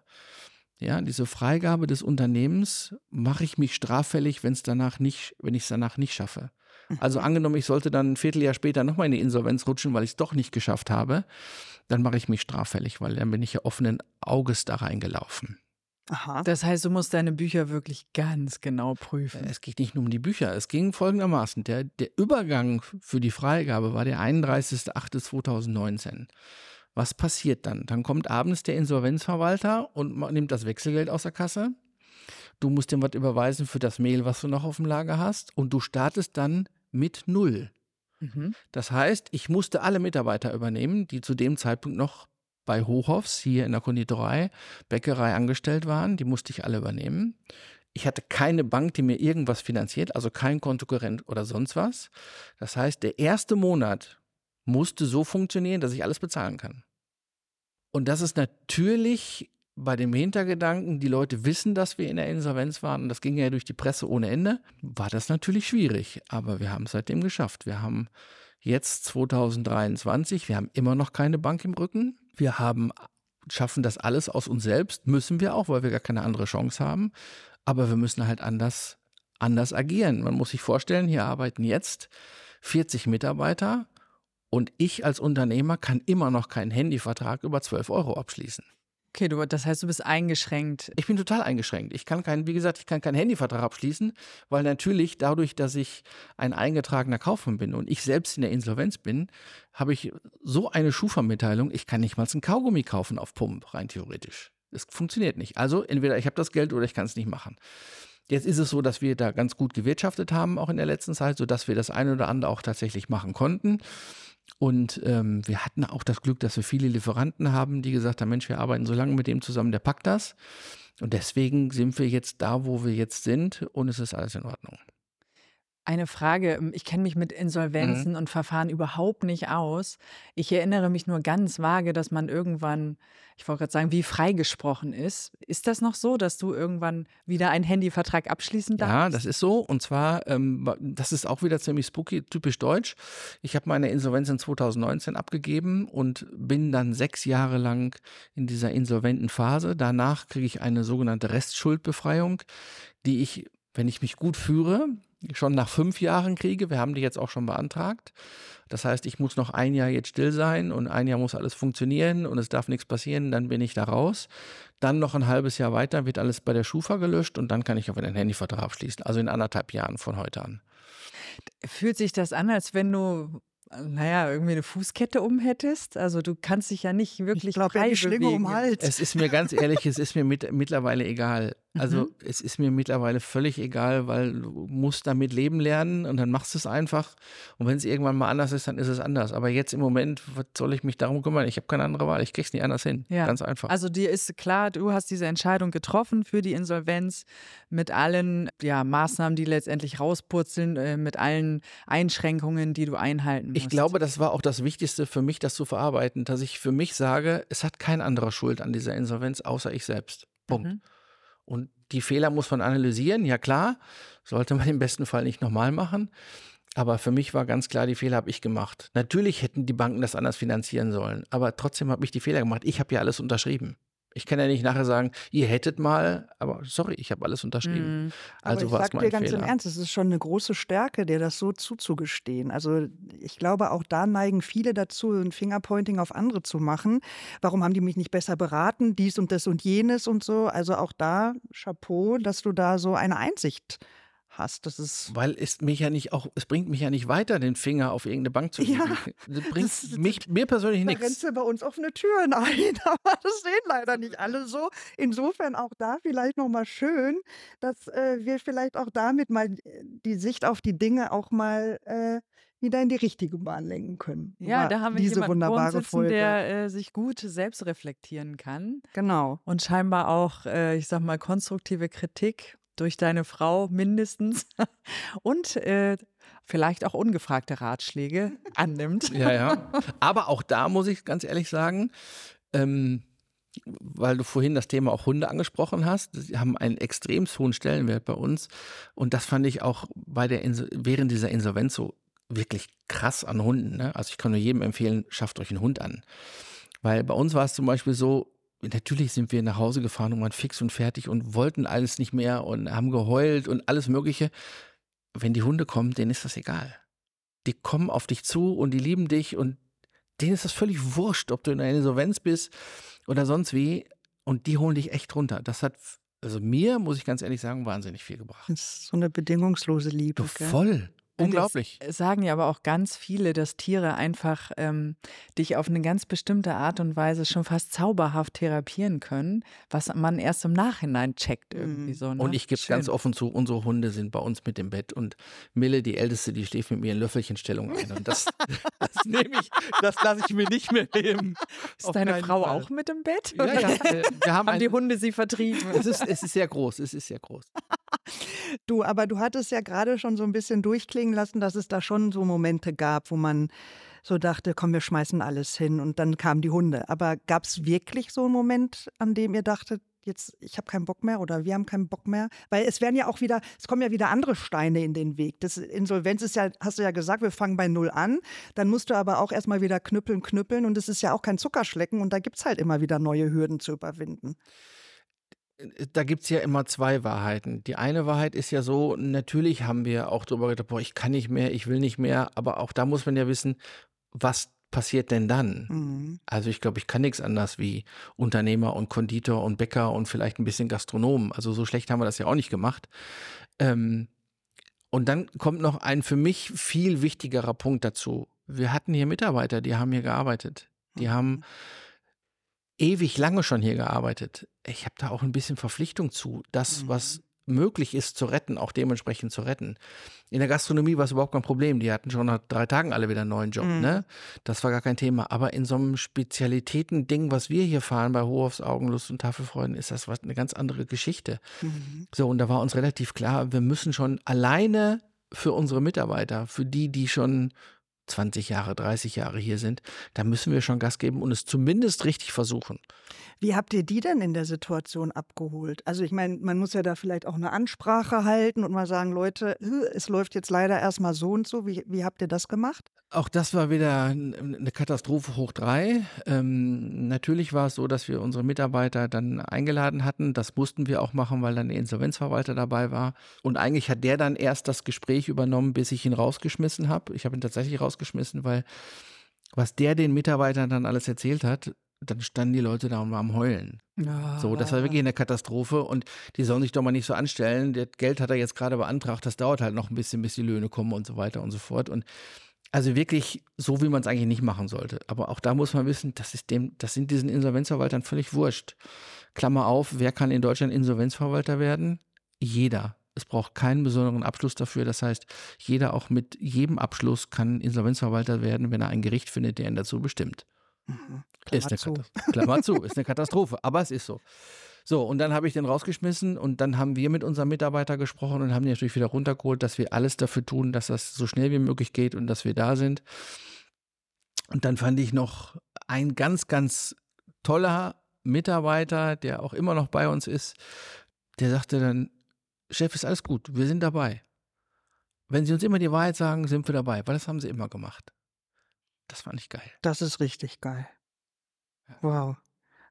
ja, diese Freigabe des Unternehmens, mache ich mich straffällig, wenn es danach nicht, wenn ich es danach nicht schaffe. Also angenommen, ich sollte dann ein Vierteljahr später nochmal in die Insolvenz rutschen, weil ich es doch nicht geschafft habe, dann mache ich mich straffällig, weil dann bin ich ja offenen Auges da reingelaufen. Aha. Das heißt, du musst deine Bücher wirklich ganz genau prüfen. Es geht nicht nur um die Bücher. Es ging folgendermaßen. Der, der Übergang für die Freigabe war der 31.08.2019. Was passiert dann? Dann kommt abends der Insolvenzverwalter und nimmt das Wechselgeld aus der Kasse. Du musst ihm was überweisen für das Mehl, was du noch auf dem Lager hast. Und du startest dann mit Null. Mhm. Das heißt, ich musste alle Mitarbeiter übernehmen, die zu dem Zeitpunkt noch bei Hochhofs hier in der Konditorei, Bäckerei angestellt waren. Die musste ich alle übernehmen. Ich hatte keine Bank, die mir irgendwas finanziert, also kein Kontokorrent oder sonst was. Das heißt, der erste Monat musste so funktionieren, dass ich alles bezahlen kann. Und das ist natürlich bei dem Hintergedanken, die Leute wissen, dass wir in der Insolvenz waren, und das ging ja durch die Presse ohne Ende, war das natürlich schwierig. Aber wir haben es seitdem geschafft. Wir haben jetzt 2023, wir haben immer noch keine Bank im Rücken. Wir haben, schaffen das alles aus uns selbst, müssen wir auch, weil wir gar keine andere Chance haben. Aber wir müssen halt anders, anders agieren. Man muss sich vorstellen, hier arbeiten jetzt 40 Mitarbeiter und ich als Unternehmer kann immer noch keinen Handyvertrag über 12 Euro abschließen. Okay, du, das heißt, du bist eingeschränkt. Ich bin total eingeschränkt. Ich kann keinen, wie gesagt, ich kann keinen Handyvertrag abschließen, weil natürlich dadurch, dass ich ein eingetragener Kaufmann bin und ich selbst in der Insolvenz bin, habe ich so eine Schufa-Mitteilung, ich kann nicht mal ein Kaugummi kaufen auf Pump, rein theoretisch. Das funktioniert nicht. Also entweder ich habe das Geld oder ich kann es nicht machen. Jetzt ist es so, dass wir da ganz gut gewirtschaftet haben, auch in der letzten Zeit, sodass wir das eine oder andere auch tatsächlich machen konnten. Und ähm, wir hatten auch das Glück, dass wir viele Lieferanten haben, die gesagt haben, Mensch, wir arbeiten so lange mit dem zusammen, der packt das. Und deswegen sind wir jetzt da, wo wir jetzt sind und es ist alles in Ordnung. Eine Frage, ähm, ich kenne mich mit Insolvenzen mhm. und Verfahren überhaupt nicht aus. Ich erinnere mich nur ganz vage, dass man irgendwann, ich wollte gerade sagen, wie freigesprochen ist. Ist das noch so, dass du irgendwann wieder einen Handyvertrag abschließen darfst? Ja, das ist so. Und zwar, ähm, das ist auch wieder ziemlich spooky, typisch deutsch. Ich habe meine Insolvenz in 2019 abgegeben und bin dann sechs Jahre lang in dieser insolventen Phase. Danach kriege ich eine sogenannte Restschuldbefreiung, die ich, wenn ich mich gut führe, schon nach fünf Jahren kriege. Wir haben die jetzt auch schon beantragt. Das heißt, ich muss noch ein Jahr jetzt still sein und ein Jahr muss alles funktionieren und es darf nichts passieren, dann bin ich da raus. Dann noch ein halbes Jahr weiter wird alles bei der Schufa gelöscht und dann kann ich auf einen Handyvertrag schließen. Also in anderthalb Jahren von heute an. Fühlt sich das an, als wenn du naja, irgendwie eine Fußkette um hättest. Also du kannst dich ja nicht wirklich ich glaub, frei ja, die bewegen. um Hals. Es ist mir ganz ehrlich, es ist mir mit, mittlerweile egal. Also mhm. es ist mir mittlerweile völlig egal, weil du musst damit leben lernen und dann machst du es einfach. Und wenn es irgendwann mal anders ist, dann ist es anders. Aber jetzt im Moment, was soll ich mich darum kümmern? Ich habe keine andere Wahl. Ich krieg's nicht anders hin. Ja. Ganz einfach. Also dir ist klar, du hast diese Entscheidung getroffen für die Insolvenz mit allen ja, Maßnahmen, die letztendlich rauspurzeln, äh, mit allen Einschränkungen, die du einhalten musst. Ich glaube, das war auch das Wichtigste für mich, das zu verarbeiten, dass ich für mich sage, es hat kein anderer Schuld an dieser Insolvenz, außer ich selbst. Punkt. Mhm. Und die Fehler muss man analysieren, ja klar, sollte man im besten Fall nicht nochmal machen. Aber für mich war ganz klar, die Fehler habe ich gemacht. Natürlich hätten die Banken das anders finanzieren sollen, aber trotzdem habe ich die Fehler gemacht. Ich habe ja alles unterschrieben. Ich kann ja nicht nachher sagen, ihr hättet mal, aber sorry, ich habe alles unterschrieben. Mhm. Also war es mein dir ganz Fehler. im Ernst, es ist schon eine große Stärke, dir das so zuzugestehen. Also ich glaube, auch da neigen viele dazu, ein Fingerpointing auf andere zu machen. Warum haben die mich nicht besser beraten? Dies und das und jenes und so. Also auch da Chapeau, dass du da so eine Einsicht hast hast. Das ist Weil es mich ja nicht auch, es bringt mich ja nicht weiter, den Finger auf irgendeine Bank zu legen. [laughs] Ja, das bringt das, mich, mir persönlich nichts. Da rennst du bei uns offene Türen [laughs] ein, aber das sehen leider nicht alle so. Insofern auch da vielleicht nochmal schön, dass äh, wir vielleicht auch damit mal die Sicht auf die Dinge auch mal äh, wieder in die richtige Bahn lenken können. Ja, da haben wir diese jemanden wunderbare Folge. der äh, sich gut selbst reflektieren kann. Genau. Und scheinbar auch, äh, ich sag mal, konstruktive Kritik durch deine Frau mindestens [laughs] und äh, vielleicht auch ungefragte Ratschläge [laughs] annimmt. Ja, ja. Aber auch da muss ich ganz ehrlich sagen, ähm, weil du vorhin das Thema auch Hunde angesprochen hast, sie haben einen extrem hohen Stellenwert bei uns und das fand ich auch bei der während dieser Insolvenz so wirklich krass an Hunden. Ne? Also ich kann nur jedem empfehlen, schafft euch einen Hund an. Weil bei uns war es zum Beispiel so, natürlich sind wir nach Hause gefahren und waren fix und fertig und wollten alles nicht mehr und haben geheult und alles Mögliche. Wenn die Hunde kommen, denen ist das egal. Die kommen auf dich zu und die lieben dich und denen ist das völlig wurscht, ob du in einer Insolvenz bist oder sonst wie. Und die holen dich echt runter. Das hat, also mir, muss ich ganz ehrlich sagen, wahnsinnig viel gebracht. Das ist so eine bedingungslose Liebe. Du, voll. Unglaublich. Es sagen ja aber auch ganz viele, dass Tiere einfach ähm, dich auf eine ganz bestimmte Art und Weise schon fast zauberhaft therapieren können, was man erst im Nachhinein checkt irgendwie mhm. so. Ne? Und ich gebe ganz offen zu, unsere Hunde sind bei uns mit im Bett und Mille, die Älteste, die schläft mit mir in Löffelchenstellung ein. Und das, [laughs] das nehme ich, das lasse ich mir nicht mehr nehmen. Ist deine Frau Fall. auch mit im Bett? Ja, ja. Wir haben, haben die Hunde sie vertrieben. Es ist, es ist sehr groß, es ist sehr groß. [laughs] Du, aber du hattest ja gerade schon so ein bisschen durchklingen lassen, dass es da schon so Momente gab, wo man so dachte, komm, wir schmeißen alles hin und dann kamen die Hunde. Aber gab es wirklich so einen Moment, an dem ihr dachtet, jetzt, ich habe keinen Bock mehr oder wir haben keinen Bock mehr? Weil es werden ja auch wieder, es kommen ja wieder andere Steine in den Weg. Das Insolvenz ist ja, hast du ja gesagt, wir fangen bei Null an. Dann musst du aber auch erstmal wieder knüppeln, knüppeln und es ist ja auch kein Zuckerschlecken und da gibt es halt immer wieder neue Hürden zu überwinden da gibt es ja immer zwei Wahrheiten. Die eine Wahrheit ist ja so, natürlich haben wir auch darüber gedacht, boah, ich kann nicht mehr, ich will nicht mehr, aber auch da muss man ja wissen, was passiert denn dann? Mhm. Also ich glaube, ich kann nichts anders wie Unternehmer und Konditor und Bäcker und vielleicht ein bisschen Gastronom. Also so schlecht haben wir das ja auch nicht gemacht. Ähm, und dann kommt noch ein für mich viel wichtigerer Punkt dazu. Wir hatten hier Mitarbeiter, die haben hier gearbeitet. Die mhm. haben ewig lange schon hier gearbeitet. Ich habe da auch ein bisschen Verpflichtung zu, das, mhm. was möglich ist zu retten, auch dementsprechend zu retten. In der Gastronomie war es überhaupt kein Problem. Die hatten schon nach drei Tagen alle wieder einen neuen Job. Mhm. Ne? Das war gar kein Thema. Aber in so einem Spezialitäten-Ding, was wir hier fahren bei Hohofs Augenlust und Tafelfreuden, ist das was, eine ganz andere Geschichte. Mhm. So, und da war uns relativ klar, wir müssen schon alleine für unsere Mitarbeiter, für die, die schon 20 Jahre, 30 Jahre hier sind, da müssen wir schon Gas geben und es zumindest richtig versuchen. Wie habt ihr die denn in der Situation abgeholt? Also ich meine, man muss ja da vielleicht auch eine Ansprache halten und mal sagen, Leute, es läuft jetzt leider erstmal so und so. Wie, wie habt ihr das gemacht? Auch das war wieder eine Katastrophe hoch drei. Ähm, natürlich war es so, dass wir unsere Mitarbeiter dann eingeladen hatten. Das mussten wir auch machen, weil dann der Insolvenzverwalter dabei war. Und eigentlich hat der dann erst das Gespräch übernommen, bis ich ihn rausgeschmissen habe. Ich habe ihn tatsächlich rausgeschmissen, weil was der den Mitarbeitern dann alles erzählt hat, dann standen die Leute da und waren am Heulen. Ja. So, das war wirklich eine Katastrophe und die sollen sich doch mal nicht so anstellen. Das Geld hat er jetzt gerade beantragt, das dauert halt noch ein bisschen, bis die Löhne kommen und so weiter und so fort. Und also wirklich so, wie man es eigentlich nicht machen sollte. Aber auch da muss man wissen, das ist dem, das sind diesen Insolvenzverwaltern völlig wurscht. Klammer auf, wer kann in Deutschland Insolvenzverwalter werden? Jeder. Es braucht keinen besonderen Abschluss dafür. Das heißt, jeder auch mit jedem Abschluss kann Insolvenzverwalter werden, wenn er ein Gericht findet, der ihn dazu bestimmt. Mhm. Ist eine zu. Klammer zu, ist eine Katastrophe, aber es ist so. So, und dann habe ich den rausgeschmissen und dann haben wir mit unserem Mitarbeiter gesprochen und haben die natürlich wieder runtergeholt, dass wir alles dafür tun, dass das so schnell wie möglich geht und dass wir da sind. Und dann fand ich noch ein ganz, ganz toller Mitarbeiter, der auch immer noch bei uns ist, der sagte dann, Chef, ist alles gut, wir sind dabei. Wenn Sie uns immer die Wahrheit sagen, sind wir dabei, weil das haben Sie immer gemacht. Das fand ich geil. Das ist richtig geil. Wow.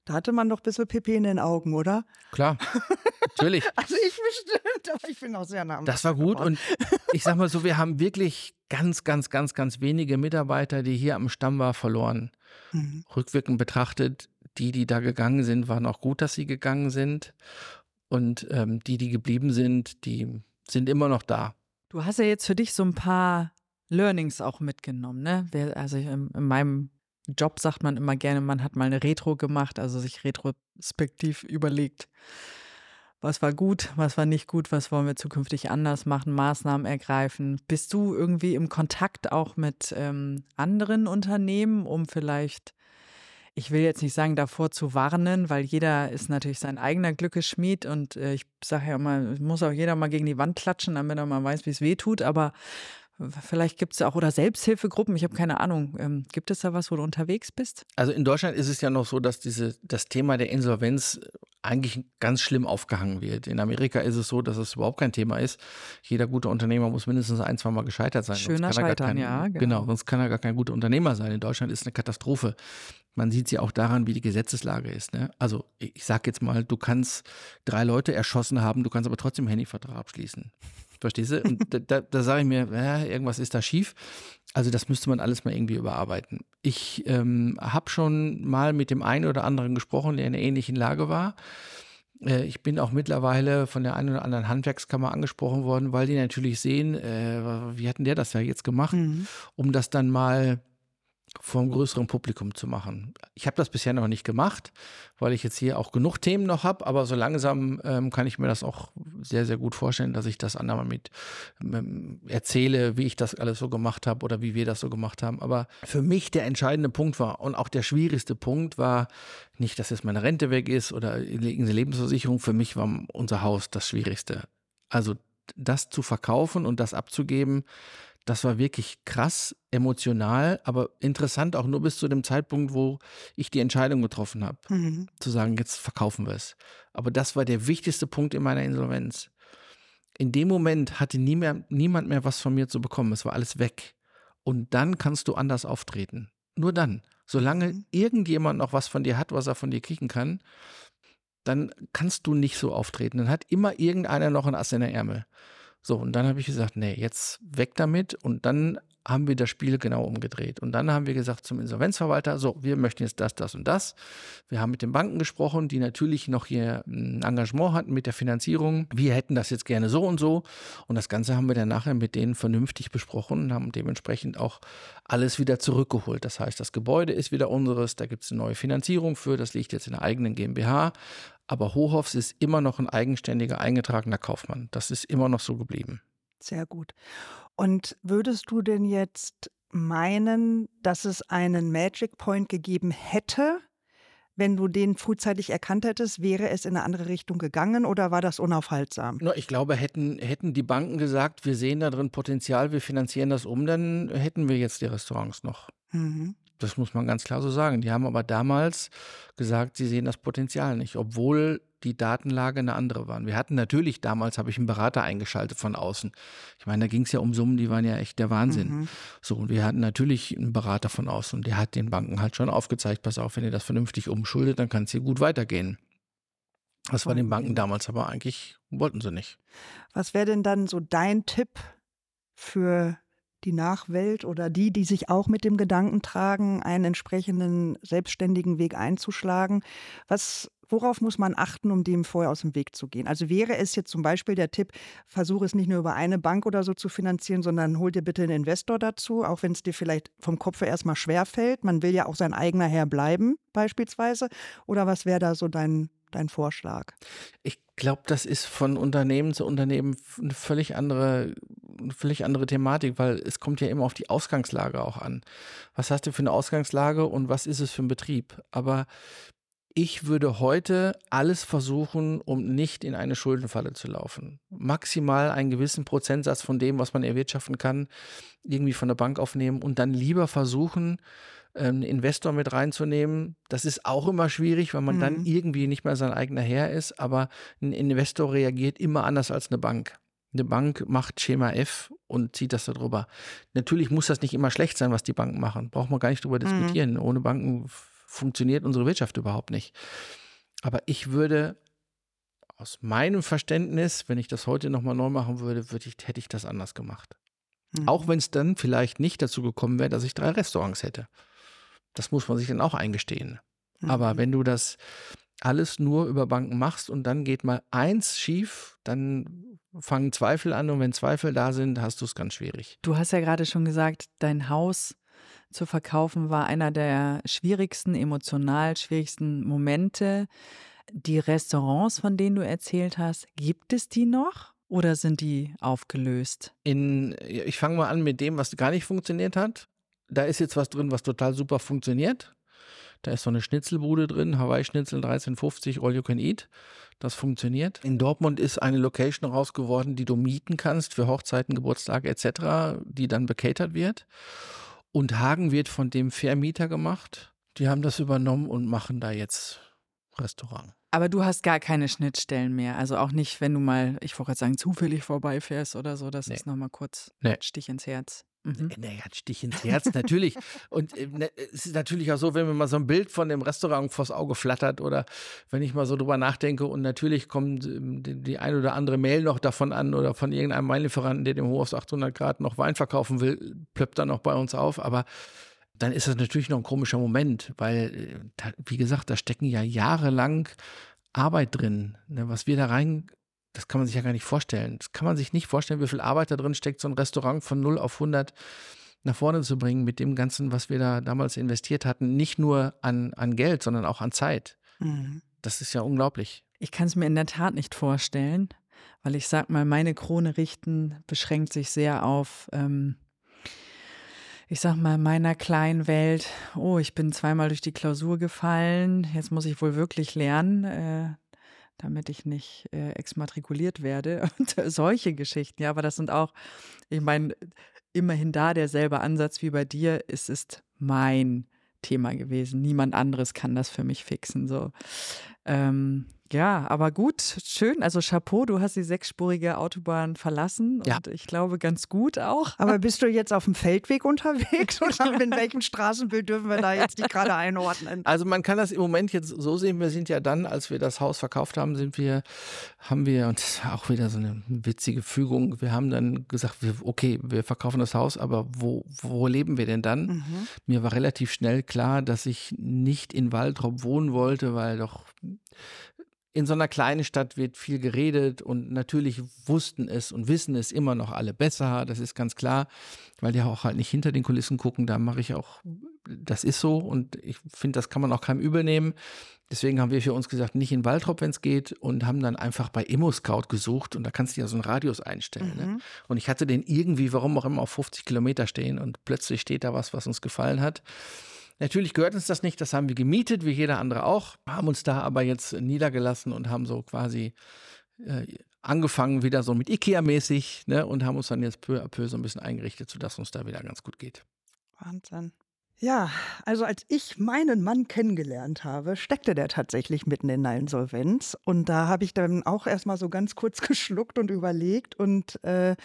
Da hatte man doch ein bisschen Pipi in den Augen, oder? Klar, natürlich. [laughs] also ich bestimmt, aber ich bin auch sehr nah Das war gut und ich sag mal so, [laughs] wir haben wirklich ganz, ganz, ganz, ganz wenige Mitarbeiter, die hier am Stamm war, verloren. Mhm. Rückwirkend betrachtet, die, die da gegangen sind, waren auch gut, dass sie gegangen sind. Und ähm, die, die geblieben sind, die sind immer noch da. Du hast ja jetzt für dich so ein paar Learnings auch mitgenommen, ne? Also in, in meinem Job sagt man immer gerne, man hat mal eine Retro gemacht, also sich retrospektiv überlegt, was war gut, was war nicht gut, was wollen wir zukünftig anders machen, Maßnahmen ergreifen. Bist du irgendwie im Kontakt auch mit ähm, anderen Unternehmen, um vielleicht, ich will jetzt nicht sagen, davor zu warnen, weil jeder ist natürlich sein eigener Glückesschmied und äh, ich sage ja immer, muss auch jeder mal gegen die Wand klatschen, damit er mal weiß, wie es weh tut, aber Vielleicht gibt es auch, oder Selbsthilfegruppen, ich habe keine Ahnung. Ähm, gibt es da was, wo du unterwegs bist? Also in Deutschland ist es ja noch so, dass diese, das Thema der Insolvenz eigentlich ganz schlimm aufgehangen wird. In Amerika ist es so, dass es überhaupt kein Thema ist. Jeder gute Unternehmer muss mindestens ein, zwei Mal gescheitert sein. Schöner Scheitern, kein, ja. Genau. genau, sonst kann er gar kein guter Unternehmer sein. In Deutschland ist es eine Katastrophe. Man sieht sie auch daran, wie die Gesetzeslage ist. Ne? Also ich sage jetzt mal, du kannst drei Leute erschossen haben, du kannst aber trotzdem Handyvertrag abschließen. Verstehst du? Und da, da, da sage ich mir, ja, irgendwas ist da schief. Also das müsste man alles mal irgendwie überarbeiten. Ich ähm, habe schon mal mit dem einen oder anderen gesprochen, der in einer ähnlichen Lage war. Äh, ich bin auch mittlerweile von der einen oder anderen Handwerkskammer angesprochen worden, weil die natürlich sehen, äh, wie hat denn der das ja jetzt gemacht, mhm. um das dann mal vor einem größeren Publikum zu machen. Ich habe das bisher noch nicht gemacht, weil ich jetzt hier auch genug Themen noch habe, aber so langsam ähm, kann ich mir das auch sehr, sehr gut vorstellen, dass ich das andermal mit ähm, erzähle, wie ich das alles so gemacht habe oder wie wir das so gemacht haben. Aber für mich der entscheidende Punkt war und auch der schwierigste Punkt war nicht, dass jetzt meine Rente weg ist oder eine Lebensversicherung. Für mich war unser Haus das Schwierigste. Also das zu verkaufen und das abzugeben, das war wirklich krass, emotional, aber interessant auch nur bis zu dem Zeitpunkt, wo ich die Entscheidung getroffen habe, mhm. zu sagen, jetzt verkaufen wir es. Aber das war der wichtigste Punkt in meiner Insolvenz. In dem Moment hatte nie mehr, niemand mehr was von mir zu bekommen. Es war alles weg. Und dann kannst du anders auftreten. Nur dann. Solange mhm. irgendjemand noch was von dir hat, was er von dir kriegen kann, dann kannst du nicht so auftreten. Dann hat immer irgendeiner noch ein Ass in der Ärmel. So, und dann habe ich gesagt, nee, jetzt weg damit. Und dann haben wir das Spiel genau umgedreht. Und dann haben wir gesagt zum Insolvenzverwalter, so, wir möchten jetzt das, das und das. Wir haben mit den Banken gesprochen, die natürlich noch hier ein Engagement hatten mit der Finanzierung. Wir hätten das jetzt gerne so und so. Und das Ganze haben wir dann nachher mit denen vernünftig besprochen und haben dementsprechend auch alles wieder zurückgeholt. Das heißt, das Gebäude ist wieder unseres, da gibt es eine neue Finanzierung für, das liegt jetzt in der eigenen GmbH. Aber Hochhoffs ist immer noch ein eigenständiger, eingetragener Kaufmann. Das ist immer noch so geblieben. Sehr gut. Und würdest du denn jetzt meinen, dass es einen Magic Point gegeben hätte, wenn du den frühzeitig erkannt hättest, wäre es in eine andere Richtung gegangen oder war das unaufhaltsam? Ich glaube, hätten, hätten die Banken gesagt, wir sehen da drin Potenzial, wir finanzieren das um, dann hätten wir jetzt die Restaurants noch. Mhm. Das muss man ganz klar so sagen. Die haben aber damals gesagt, sie sehen das Potenzial nicht, obwohl die Datenlage eine andere war. Wir hatten natürlich damals, habe ich einen Berater eingeschaltet von außen. Ich meine, da ging es ja um Summen, die waren ja echt der Wahnsinn. Mhm. So, und wir hatten natürlich einen Berater von außen und der hat den Banken halt schon aufgezeigt, pass auf, wenn ihr das vernünftig umschuldet, dann kann es hier gut weitergehen. Das war den Banken damals aber eigentlich, wollten sie nicht. Was wäre denn dann so dein Tipp für die Nachwelt oder die, die sich auch mit dem Gedanken tragen, einen entsprechenden selbstständigen Weg einzuschlagen. Was, worauf muss man achten, um dem vorher aus dem Weg zu gehen? Also wäre es jetzt zum Beispiel der Tipp, versuche es nicht nur über eine Bank oder so zu finanzieren, sondern hol dir bitte einen Investor dazu, auch wenn es dir vielleicht vom Kopf erstmal schwer fällt. Man will ja auch sein eigener Herr bleiben, beispielsweise. Oder was wäre da so dein, dein Vorschlag? Ich glaube, das ist von Unternehmen zu Unternehmen eine völlig andere, eine völlig andere Thematik, weil es kommt ja immer auf die Ausgangslage auch an. Was hast du für eine Ausgangslage und was ist es für ein Betrieb? Aber ich würde heute alles versuchen, um nicht in eine Schuldenfalle zu laufen. Maximal einen gewissen Prozentsatz von dem, was man erwirtschaften kann, irgendwie von der Bank aufnehmen und dann lieber versuchen, einen Investor mit reinzunehmen. Das ist auch immer schwierig, weil man mhm. dann irgendwie nicht mehr sein eigener Herr ist. Aber ein Investor reagiert immer anders als eine Bank. Eine Bank macht Schema F und zieht das darüber. Natürlich muss das nicht immer schlecht sein, was die Banken machen. Braucht man gar nicht darüber mhm. diskutieren. Ohne Banken funktioniert unsere Wirtschaft überhaupt nicht. Aber ich würde aus meinem Verständnis, wenn ich das heute nochmal neu machen würde, würde ich, hätte ich das anders gemacht. Mhm. Auch wenn es dann vielleicht nicht dazu gekommen wäre, dass ich drei Restaurants hätte. Das muss man sich dann auch eingestehen. Mhm. Aber wenn du das alles nur über Banken machst und dann geht mal eins schief, dann fangen Zweifel an und wenn Zweifel da sind, hast du es ganz schwierig. Du hast ja gerade schon gesagt, dein Haus zu verkaufen war einer der schwierigsten, emotional schwierigsten Momente. Die Restaurants, von denen du erzählt hast, gibt es die noch? Oder sind die aufgelöst? In, ich fange mal an mit dem, was gar nicht funktioniert hat da ist jetzt was drin, was total super funktioniert. Da ist so eine Schnitzelbude drin, Hawaii-Schnitzel 1350, All You Can Eat. Das funktioniert. In Dortmund ist eine Location raus geworden, die du mieten kannst für Hochzeiten, Geburtstage etc., die dann bekatert wird. Und Hagen wird von dem Vermieter gemacht. Die haben das übernommen und machen da jetzt Restaurant. Aber du hast gar keine Schnittstellen mehr. Also auch nicht, wenn du mal, ich wollte gerade sagen, zufällig vorbeifährst oder so. Das nee. ist nochmal kurz nee. Stich ins Herz. Mhm. Naja, Stich ins Herz, natürlich. Und äh, ne, es ist natürlich auch so, wenn mir mal so ein Bild von dem Restaurant vors Auge flattert oder wenn ich mal so drüber nachdenke und natürlich kommt ähm, die, die ein oder andere Mail noch davon an oder von irgendeinem Weinlieferanten, der dem Hof 800 Grad noch Wein verkaufen will, plöppt dann noch bei uns auf. Aber dann ist das natürlich noch ein komischer Moment, weil, äh, wie gesagt, da stecken ja jahrelang Arbeit drin, ne, was wir da rein das kann man sich ja gar nicht vorstellen. Das kann man sich nicht vorstellen, wie viel Arbeit da drin steckt, so ein Restaurant von 0 auf 100 nach vorne zu bringen mit dem Ganzen, was wir da damals investiert hatten. Nicht nur an, an Geld, sondern auch an Zeit. Mhm. Das ist ja unglaublich. Ich kann es mir in der Tat nicht vorstellen, weil ich sag mal, meine Krone richten beschränkt sich sehr auf, ähm, ich sag mal, meiner kleinen Welt. Oh, ich bin zweimal durch die Klausur gefallen. Jetzt muss ich wohl wirklich lernen. Äh, damit ich nicht äh, exmatrikuliert werde [laughs] und solche Geschichten. Ja, aber das sind auch, ich meine, immerhin da derselbe Ansatz wie bei dir. Es ist mein Thema gewesen. Niemand anderes kann das für mich fixen. So. Ähm, ja, aber gut, schön. Also Chapeau, du hast die sechsspurige Autobahn verlassen ja. und ich glaube ganz gut auch. Aber bist du jetzt auf dem Feldweg unterwegs [laughs] oder in welchem Straßenbild dürfen wir da jetzt nicht gerade einordnen? Also man kann das im Moment jetzt so sehen, wir sind ja dann, als wir das Haus verkauft haben, sind wir, haben wir, und das war auch wieder so eine witzige Fügung, wir haben dann gesagt, okay, wir verkaufen das Haus, aber wo, wo leben wir denn dann? Mhm. Mir war relativ schnell klar, dass ich nicht in Waldrop wohnen wollte, weil doch in so einer kleinen Stadt wird viel geredet und natürlich wussten es und wissen es immer noch alle besser, das ist ganz klar, weil die auch halt nicht hinter den Kulissen gucken, da mache ich auch, das ist so und ich finde, das kann man auch keinem übel nehmen. Deswegen haben wir für uns gesagt, nicht in Waldrop, wenn es geht und haben dann einfach bei ImmoScout gesucht und da kannst du ja so einen Radius einstellen. Ne? Mhm. Ne? Und ich hatte den irgendwie, warum auch immer, auf 50 Kilometer stehen und plötzlich steht da was, was uns gefallen hat. Natürlich gehört uns das nicht, das haben wir gemietet, wie jeder andere auch, haben uns da aber jetzt niedergelassen und haben so quasi äh, angefangen wieder so mit Ikea-mäßig ne, und haben uns dann jetzt peu à peu so ein bisschen eingerichtet, sodass uns da wieder ganz gut geht. Wahnsinn. Ja, also als ich meinen Mann kennengelernt habe, steckte der tatsächlich mitten in einer Insolvenz. Und da habe ich dann auch erstmal so ganz kurz [laughs] geschluckt und überlegt und äh,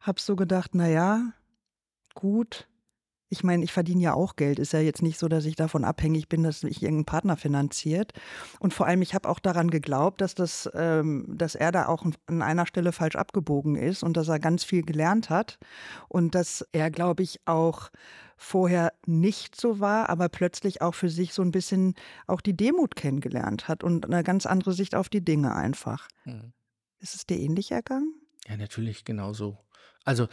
habe so gedacht, naja, gut, ich meine, ich verdiene ja auch Geld. Ist ja jetzt nicht so, dass ich davon abhängig bin, dass mich irgendein Partner finanziert. Und vor allem, ich habe auch daran geglaubt, dass das, ähm, dass er da auch an einer Stelle falsch abgebogen ist und dass er ganz viel gelernt hat und dass er, glaube ich, auch vorher nicht so war, aber plötzlich auch für sich so ein bisschen auch die Demut kennengelernt hat und eine ganz andere Sicht auf die Dinge einfach. Mhm. Ist es dir ähnlich ergangen? Ja, natürlich genauso. Also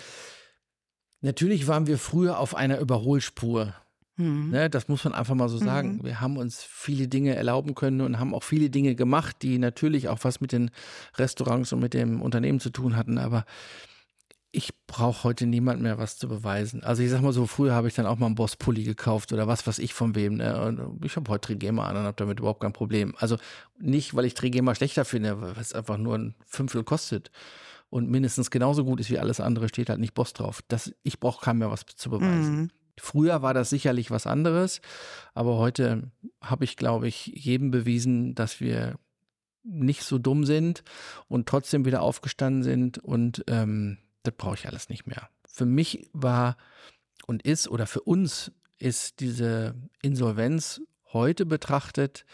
Natürlich waren wir früher auf einer Überholspur. Mhm. Ne, das muss man einfach mal so sagen. Mhm. Wir haben uns viele Dinge erlauben können und haben auch viele Dinge gemacht, die natürlich auch was mit den Restaurants und mit dem Unternehmen zu tun hatten. Aber ich brauche heute niemand mehr was zu beweisen. Also ich sag mal so, früher habe ich dann auch mal einen Boss-Pulli gekauft oder was weiß ich von wem. Ne? Und ich habe heute Trigema an und habe damit überhaupt kein Problem. Also nicht, weil ich Trigema schlechter finde, weil es einfach nur ein Fünftel kostet und mindestens genauso gut ist wie alles andere, steht halt nicht Boss drauf. Das, ich brauche keinem mehr was zu beweisen. Mhm. Früher war das sicherlich was anderes, aber heute habe ich, glaube ich, jedem bewiesen, dass wir nicht so dumm sind und trotzdem wieder aufgestanden sind und ähm, das brauche ich alles nicht mehr. Für mich war und ist oder für uns ist diese Insolvenz heute betrachtet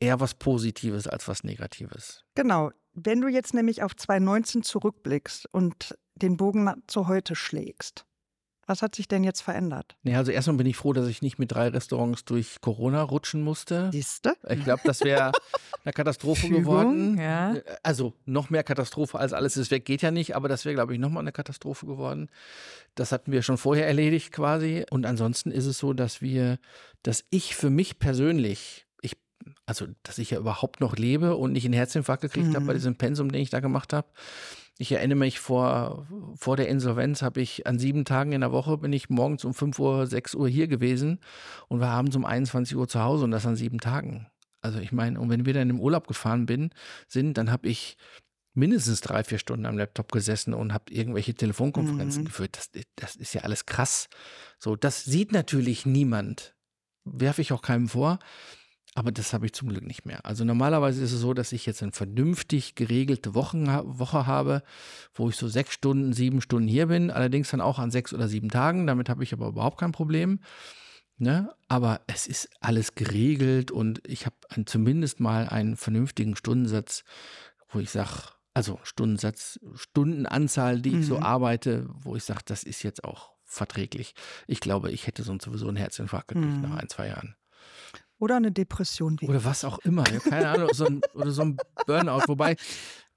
eher was Positives als was Negatives. Genau. Wenn du jetzt nämlich auf 2019 zurückblickst und den Bogen zu heute schlägst, was hat sich denn jetzt verändert? Nee, also erstmal bin ich froh, dass ich nicht mit drei Restaurants durch Corona rutschen musste. Siehste? Ich glaube, das wäre [laughs] eine Katastrophe Fügung, geworden. Ja. Also noch mehr Katastrophe als alles ist weg, geht ja nicht, aber das wäre, glaube ich, nochmal eine Katastrophe geworden. Das hatten wir schon vorher erledigt quasi. Und ansonsten ist es so, dass wir, dass ich für mich persönlich also dass ich ja überhaupt noch lebe und nicht einen Herzinfarkt gekriegt mhm. habe bei diesem Pensum, den ich da gemacht habe. Ich erinnere mich, vor, vor der Insolvenz habe ich an sieben Tagen in der Woche bin ich morgens um 5 Uhr, 6 Uhr hier gewesen und war abends um 21 Uhr zu Hause und das an sieben Tagen. Also ich meine, und wenn wir dann im Urlaub gefahren bin, sind, dann habe ich mindestens drei, vier Stunden am Laptop gesessen und habe irgendwelche Telefonkonferenzen mhm. geführt. Das, das ist ja alles krass. So, das sieht natürlich niemand. Werfe ich auch keinem vor. Aber das habe ich zum Glück nicht mehr. Also normalerweise ist es so, dass ich jetzt eine vernünftig geregelte Wochen, Woche habe, wo ich so sechs Stunden, sieben Stunden hier bin. Allerdings dann auch an sechs oder sieben Tagen. Damit habe ich aber überhaupt kein Problem. Ne? Aber es ist alles geregelt und ich habe zumindest mal einen vernünftigen Stundensatz, wo ich sage, also Stundensatz, Stundenanzahl, die ich so mhm. arbeite, wo ich sage, das ist jetzt auch verträglich. Ich glaube, ich hätte sonst sowieso einen Herzinfarkt gekriegt mhm. nach ein, zwei Jahren. Oder eine Depression. Wie oder was auch immer. Ja, keine Ahnung. So ein, oder so ein Burnout. Wobei,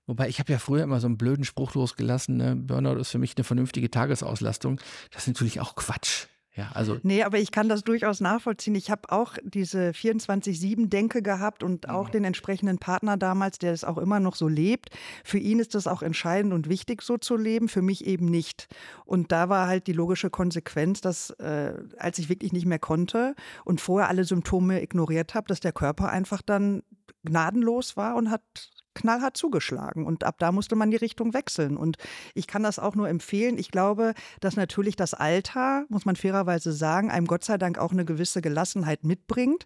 wobei ich habe ja früher immer so einen blöden Spruch losgelassen. Ne? Burnout ist für mich eine vernünftige Tagesauslastung. Das ist natürlich auch Quatsch. Ja, also. Nee, aber ich kann das durchaus nachvollziehen. Ich habe auch diese 24-7-Denke gehabt und auch ja. den entsprechenden Partner damals, der es auch immer noch so lebt. Für ihn ist das auch entscheidend und wichtig, so zu leben, für mich eben nicht. Und da war halt die logische Konsequenz, dass äh, als ich wirklich nicht mehr konnte und vorher alle Symptome ignoriert habe, dass der Körper einfach dann gnadenlos war und hat knallhart zugeschlagen. Und ab da musste man die Richtung wechseln. Und ich kann das auch nur empfehlen. Ich glaube, dass natürlich das Alter, muss man fairerweise sagen, einem Gott sei Dank auch eine gewisse Gelassenheit mitbringt,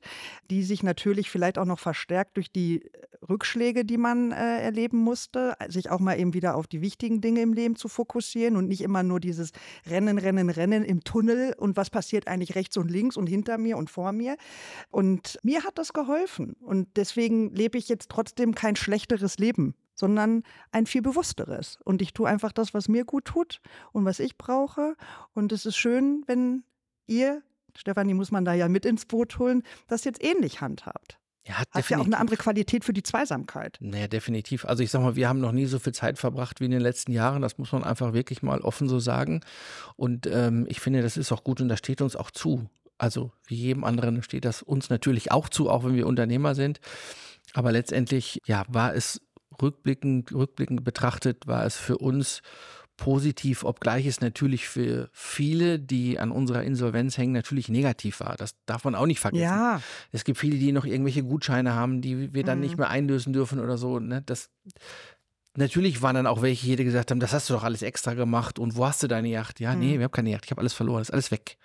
die sich natürlich vielleicht auch noch verstärkt durch die Rückschläge, die man äh, erleben musste, sich auch mal eben wieder auf die wichtigen Dinge im Leben zu fokussieren und nicht immer nur dieses Rennen, Rennen, Rennen im Tunnel und was passiert eigentlich rechts und links und hinter mir und vor mir. Und mir hat das geholfen. Und deswegen lebe ich jetzt trotzdem kein schlechteres Leben, sondern ein viel bewussteres. Und ich tue einfach das, was mir gut tut und was ich brauche. Und es ist schön, wenn ihr, Stefanie muss man da ja mit ins Boot holen, das jetzt ähnlich handhabt. Ja, hat, hat ja auch eine andere Qualität für die Zweisamkeit. Naja, definitiv. Also ich sag mal, wir haben noch nie so viel Zeit verbracht wie in den letzten Jahren. Das muss man einfach wirklich mal offen so sagen. Und ähm, ich finde, das ist auch gut und das steht uns auch zu. Also wie jedem anderen steht das uns natürlich auch zu, auch wenn wir Unternehmer sind. Aber letztendlich, ja, war es rückblickend, rückblickend betrachtet, war es für uns positiv, obgleich es natürlich für viele, die an unserer Insolvenz hängen, natürlich negativ war. Das darf man auch nicht vergessen. Ja. Es gibt viele, die noch irgendwelche Gutscheine haben, die wir dann mhm. nicht mehr einlösen dürfen oder so. Ne? Das, natürlich waren dann auch welche, die gesagt haben, das hast du doch alles extra gemacht und wo hast du deine Yacht? Ja, mhm. nee, wir haben keine Yacht, ich habe alles verloren, ist alles weg.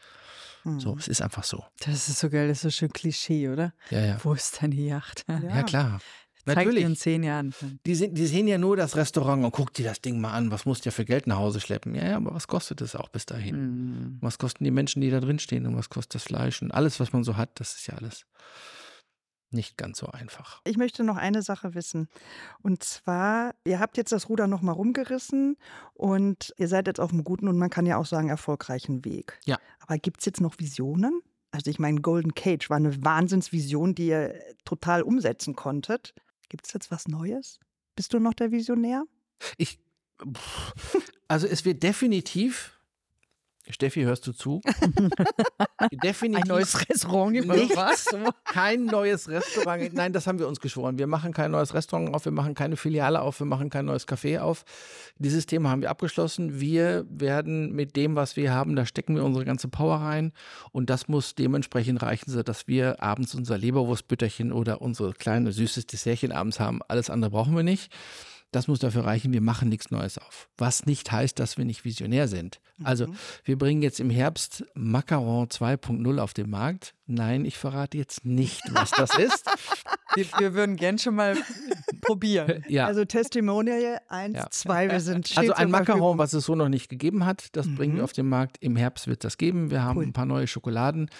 Mhm. So, es ist einfach so. Das ist so geil, das ist so schön Klischee, oder? Ja, ja. Wo ist deine Yacht? Ja, ja klar. Natürlich. in zehn Jahren. Die, sind, die sehen ja nur das Restaurant und guck dir das Ding mal an. Was musst du ja für Geld nach Hause schleppen? Ja, ja, aber was kostet es auch bis dahin? Mhm. Was kosten die Menschen, die da drin stehen und was kostet das Fleisch und alles, was man so hat, das ist ja alles nicht ganz so einfach. Ich möchte noch eine Sache wissen. Und zwar, ihr habt jetzt das Ruder noch mal rumgerissen und ihr seid jetzt auf einem guten und man kann ja auch sagen erfolgreichen Weg. Ja. Aber gibt es jetzt noch Visionen? Also ich meine, Golden Cage war eine Wahnsinnsvision, die ihr total umsetzen konntet. Gibt es jetzt was Neues? Bist du noch der Visionär? Ich, also es wird definitiv Steffi, hörst du zu? [laughs] Definitiv. Ein neues Restaurant nicht, was? Kein neues Restaurant. Nein, das haben wir uns geschworen. Wir machen kein neues Restaurant auf, wir machen keine Filiale auf, wir machen kein neues Café auf. Dieses Thema haben wir abgeschlossen. Wir werden mit dem, was wir haben, da stecken wir unsere ganze Power rein. Und das muss dementsprechend reichen, sodass wir abends unser Leberwurstbütterchen oder unsere kleine süßes Dessertchen abends haben. Alles andere brauchen wir nicht. Das muss dafür reichen, wir machen nichts Neues auf. Was nicht heißt, dass wir nicht visionär sind. Also, mhm. wir bringen jetzt im Herbst Macaron 2.0 auf den Markt. Nein, ich verrate jetzt nicht, was das ist. [laughs] Wir, wir, würden gern schon mal probieren. [laughs] Ja. Also Testimonial 1, ja. 2, wir sind Also ein Macaron, was es so noch nicht gegeben hat, das mhm. bringen wir auf den Markt. Im Herbst wird das geben. Wir haben cool. ein paar neue Schokoladen,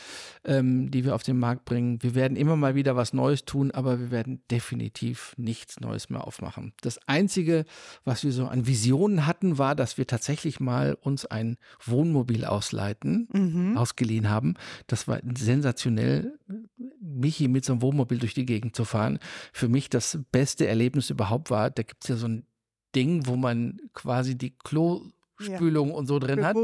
ähm, die wir auf den Markt bringen. Wir werden immer mal wieder was Neues tun, aber wir werden definitiv nichts Neues mehr aufmachen. Das Einzige, was wir so an Visionen hatten, war, dass wir tatsächlich mal uns ein Wohnmobil ausleiten, mhm. ausgeliehen haben. Das war sensationell, Michi mit so einem Wohnmobil durch die Gegend zu fahren. Für mich das beste Erlebnis überhaupt war, da gibt es ja so ein Ding, wo man quasi die Klo Spülung ja. und so drin hat.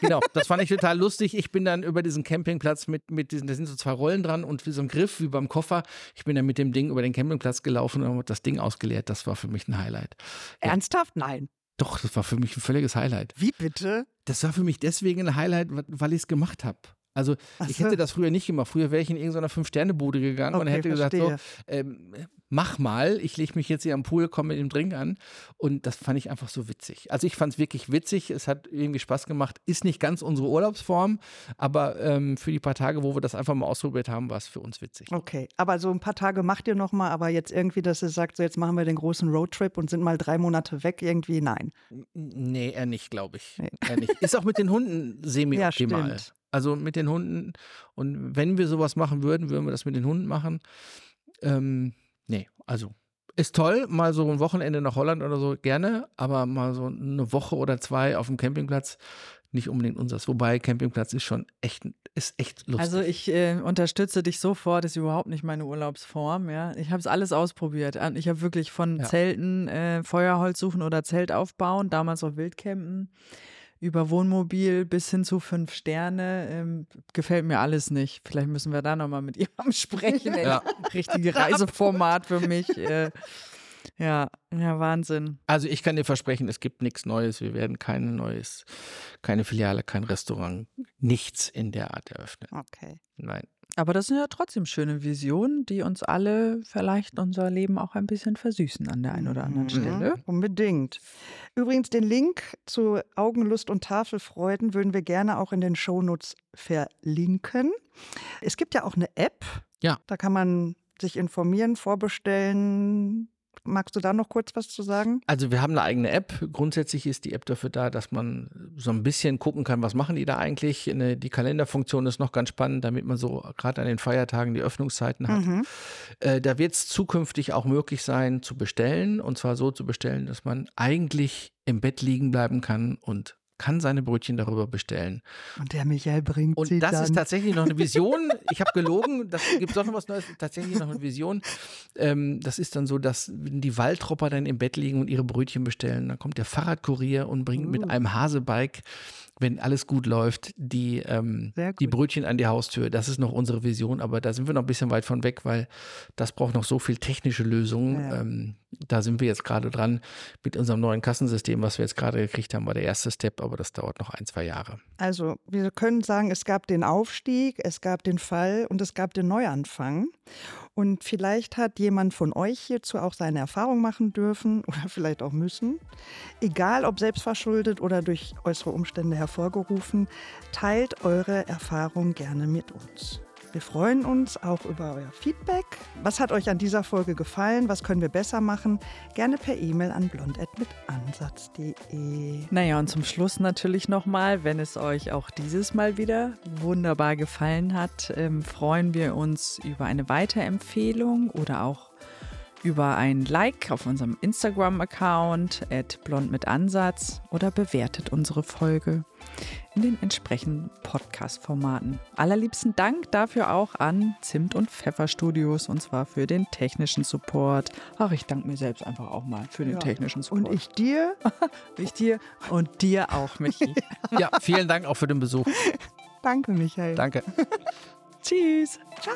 Genau, das fand ich [laughs] total lustig. Ich bin dann über diesen Campingplatz mit, mit diesen, da sind so zwei Rollen dran und wie so ein Griff, wie beim Koffer. Ich bin dann mit dem Ding über den Campingplatz gelaufen und habe das Ding ausgeleert. Das war für mich ein Highlight. Ernsthaft? Nein. Doch, das war für mich ein völliges Highlight. Wie bitte? Das war für mich deswegen ein Highlight, weil ich es gemacht habe. Also so. ich hätte das früher nicht gemacht. Früher wäre ich in irgendeiner Fünf-Sterne-Bude gegangen okay, und hätte verstehe. gesagt, so, ähm, mach mal, ich lege mich jetzt hier am Pool, komme mit dem Drink an. Und das fand ich einfach so witzig. Also ich fand es wirklich witzig, es hat irgendwie Spaß gemacht. Ist nicht ganz unsere Urlaubsform, aber ähm, für die paar Tage, wo wir das einfach mal ausprobiert haben, war es für uns witzig. Okay, aber so ein paar Tage macht ihr noch mal, aber jetzt irgendwie, dass ihr sagt, so jetzt machen wir den großen Roadtrip und sind mal drei Monate weg, irgendwie nein. Nee, eher nicht, glaube ich. Nee. Er nicht. Ist auch mit den Hunden [laughs] semi-optimal. Ja, also mit den Hunden. Und wenn wir sowas machen würden, würden wir das mit den Hunden machen. Ähm, nee, also ist toll, mal so ein Wochenende nach Holland oder so gerne, aber mal so eine Woche oder zwei auf dem Campingplatz nicht unbedingt unseres. Wobei Campingplatz ist schon echt, ist echt lustig. Also ich äh, unterstütze dich sofort, ist überhaupt nicht meine Urlaubsform. Ja, ich habe es alles ausprobiert. Ich habe wirklich von ja. Zelten, äh, Feuerholz suchen oder Zelt aufbauen, damals auch Wildcampen über Wohnmobil bis hin zu fünf Sterne, ähm, gefällt mir alles nicht. Vielleicht müssen wir da nochmal mit [laughs] jemandem sprechen. Ja. Richtige Reiseformat für mich. Äh, ja, ja, Wahnsinn. Also ich kann dir versprechen, es gibt nichts Neues. Wir werden kein neues, keine Filiale, kein Restaurant, nichts in der Art eröffnen. Okay. Nein. Aber das sind ja trotzdem schöne Visionen, die uns alle vielleicht unser Leben auch ein bisschen versüßen an der einen oder anderen mhm, Stelle. Unbedingt. Übrigens, den Link zu Augenlust und Tafelfreuden würden wir gerne auch in den Shownotes verlinken. Es gibt ja auch eine App. Ja. Da kann man sich informieren, vorbestellen, Magst du da noch kurz was zu sagen? Also wir haben eine eigene App. Grundsätzlich ist die App dafür da, dass man so ein bisschen gucken kann, was machen die da eigentlich. Die Kalenderfunktion ist noch ganz spannend, damit man so gerade an den Feiertagen die Öffnungszeiten hat. Mhm. Äh, da wird es zukünftig auch möglich sein zu bestellen. Und zwar so zu bestellen, dass man eigentlich im Bett liegen bleiben kann und kann seine Brötchen darüber bestellen. Und der Michael bringt Und sie das dann. ist tatsächlich noch eine [laughs] Vision. Ich habe gelogen, das gibt doch noch was Neues. Tatsächlich noch eine Vision. Ähm, das ist dann so, dass die Waldtropper dann im Bett liegen und ihre Brötchen bestellen. Dann kommt der Fahrradkurier und bringt uh. mit einem Hasebike wenn alles gut läuft, die, ähm, die Brötchen an die Haustür. Das ist noch unsere Vision, aber da sind wir noch ein bisschen weit von weg, weil das braucht noch so viel technische Lösungen. Ja. Ähm, da sind wir jetzt gerade dran mit unserem neuen Kassensystem, was wir jetzt gerade gekriegt haben, war der erste Step, aber das dauert noch ein, zwei Jahre. Also wir können sagen, es gab den Aufstieg, es gab den Fall und es gab den Neuanfang. Und vielleicht hat jemand von euch hierzu auch seine Erfahrung machen dürfen [laughs] oder vielleicht auch müssen. Egal ob selbstverschuldet oder durch äußere Umstände hervorgerufen, teilt eure Erfahrung gerne mit uns. Wir freuen uns auch über euer Feedback. Was hat euch an dieser Folge gefallen? Was können wir besser machen? Gerne per E-Mail an blond.mitansatz.de. Naja, und zum Schluss natürlich nochmal, wenn es euch auch dieses Mal wieder wunderbar gefallen hat, ähm, freuen wir uns über eine Weiterempfehlung oder auch über ein Like auf unserem Instagram-Account blond mit Ansatz oder bewertet unsere Folge in den entsprechenden Podcast-Formaten. Allerliebsten Dank dafür auch an Zimt und Pfeffer Studios und zwar für den technischen Support. Ach, ich danke mir selbst einfach auch mal für den ja. technischen Support. Und ich dir? [laughs] ich dir und dir auch, Michi. [laughs] ja, vielen Dank auch für den Besuch. Danke, Michael. Danke. [laughs] Tschüss. Ciao.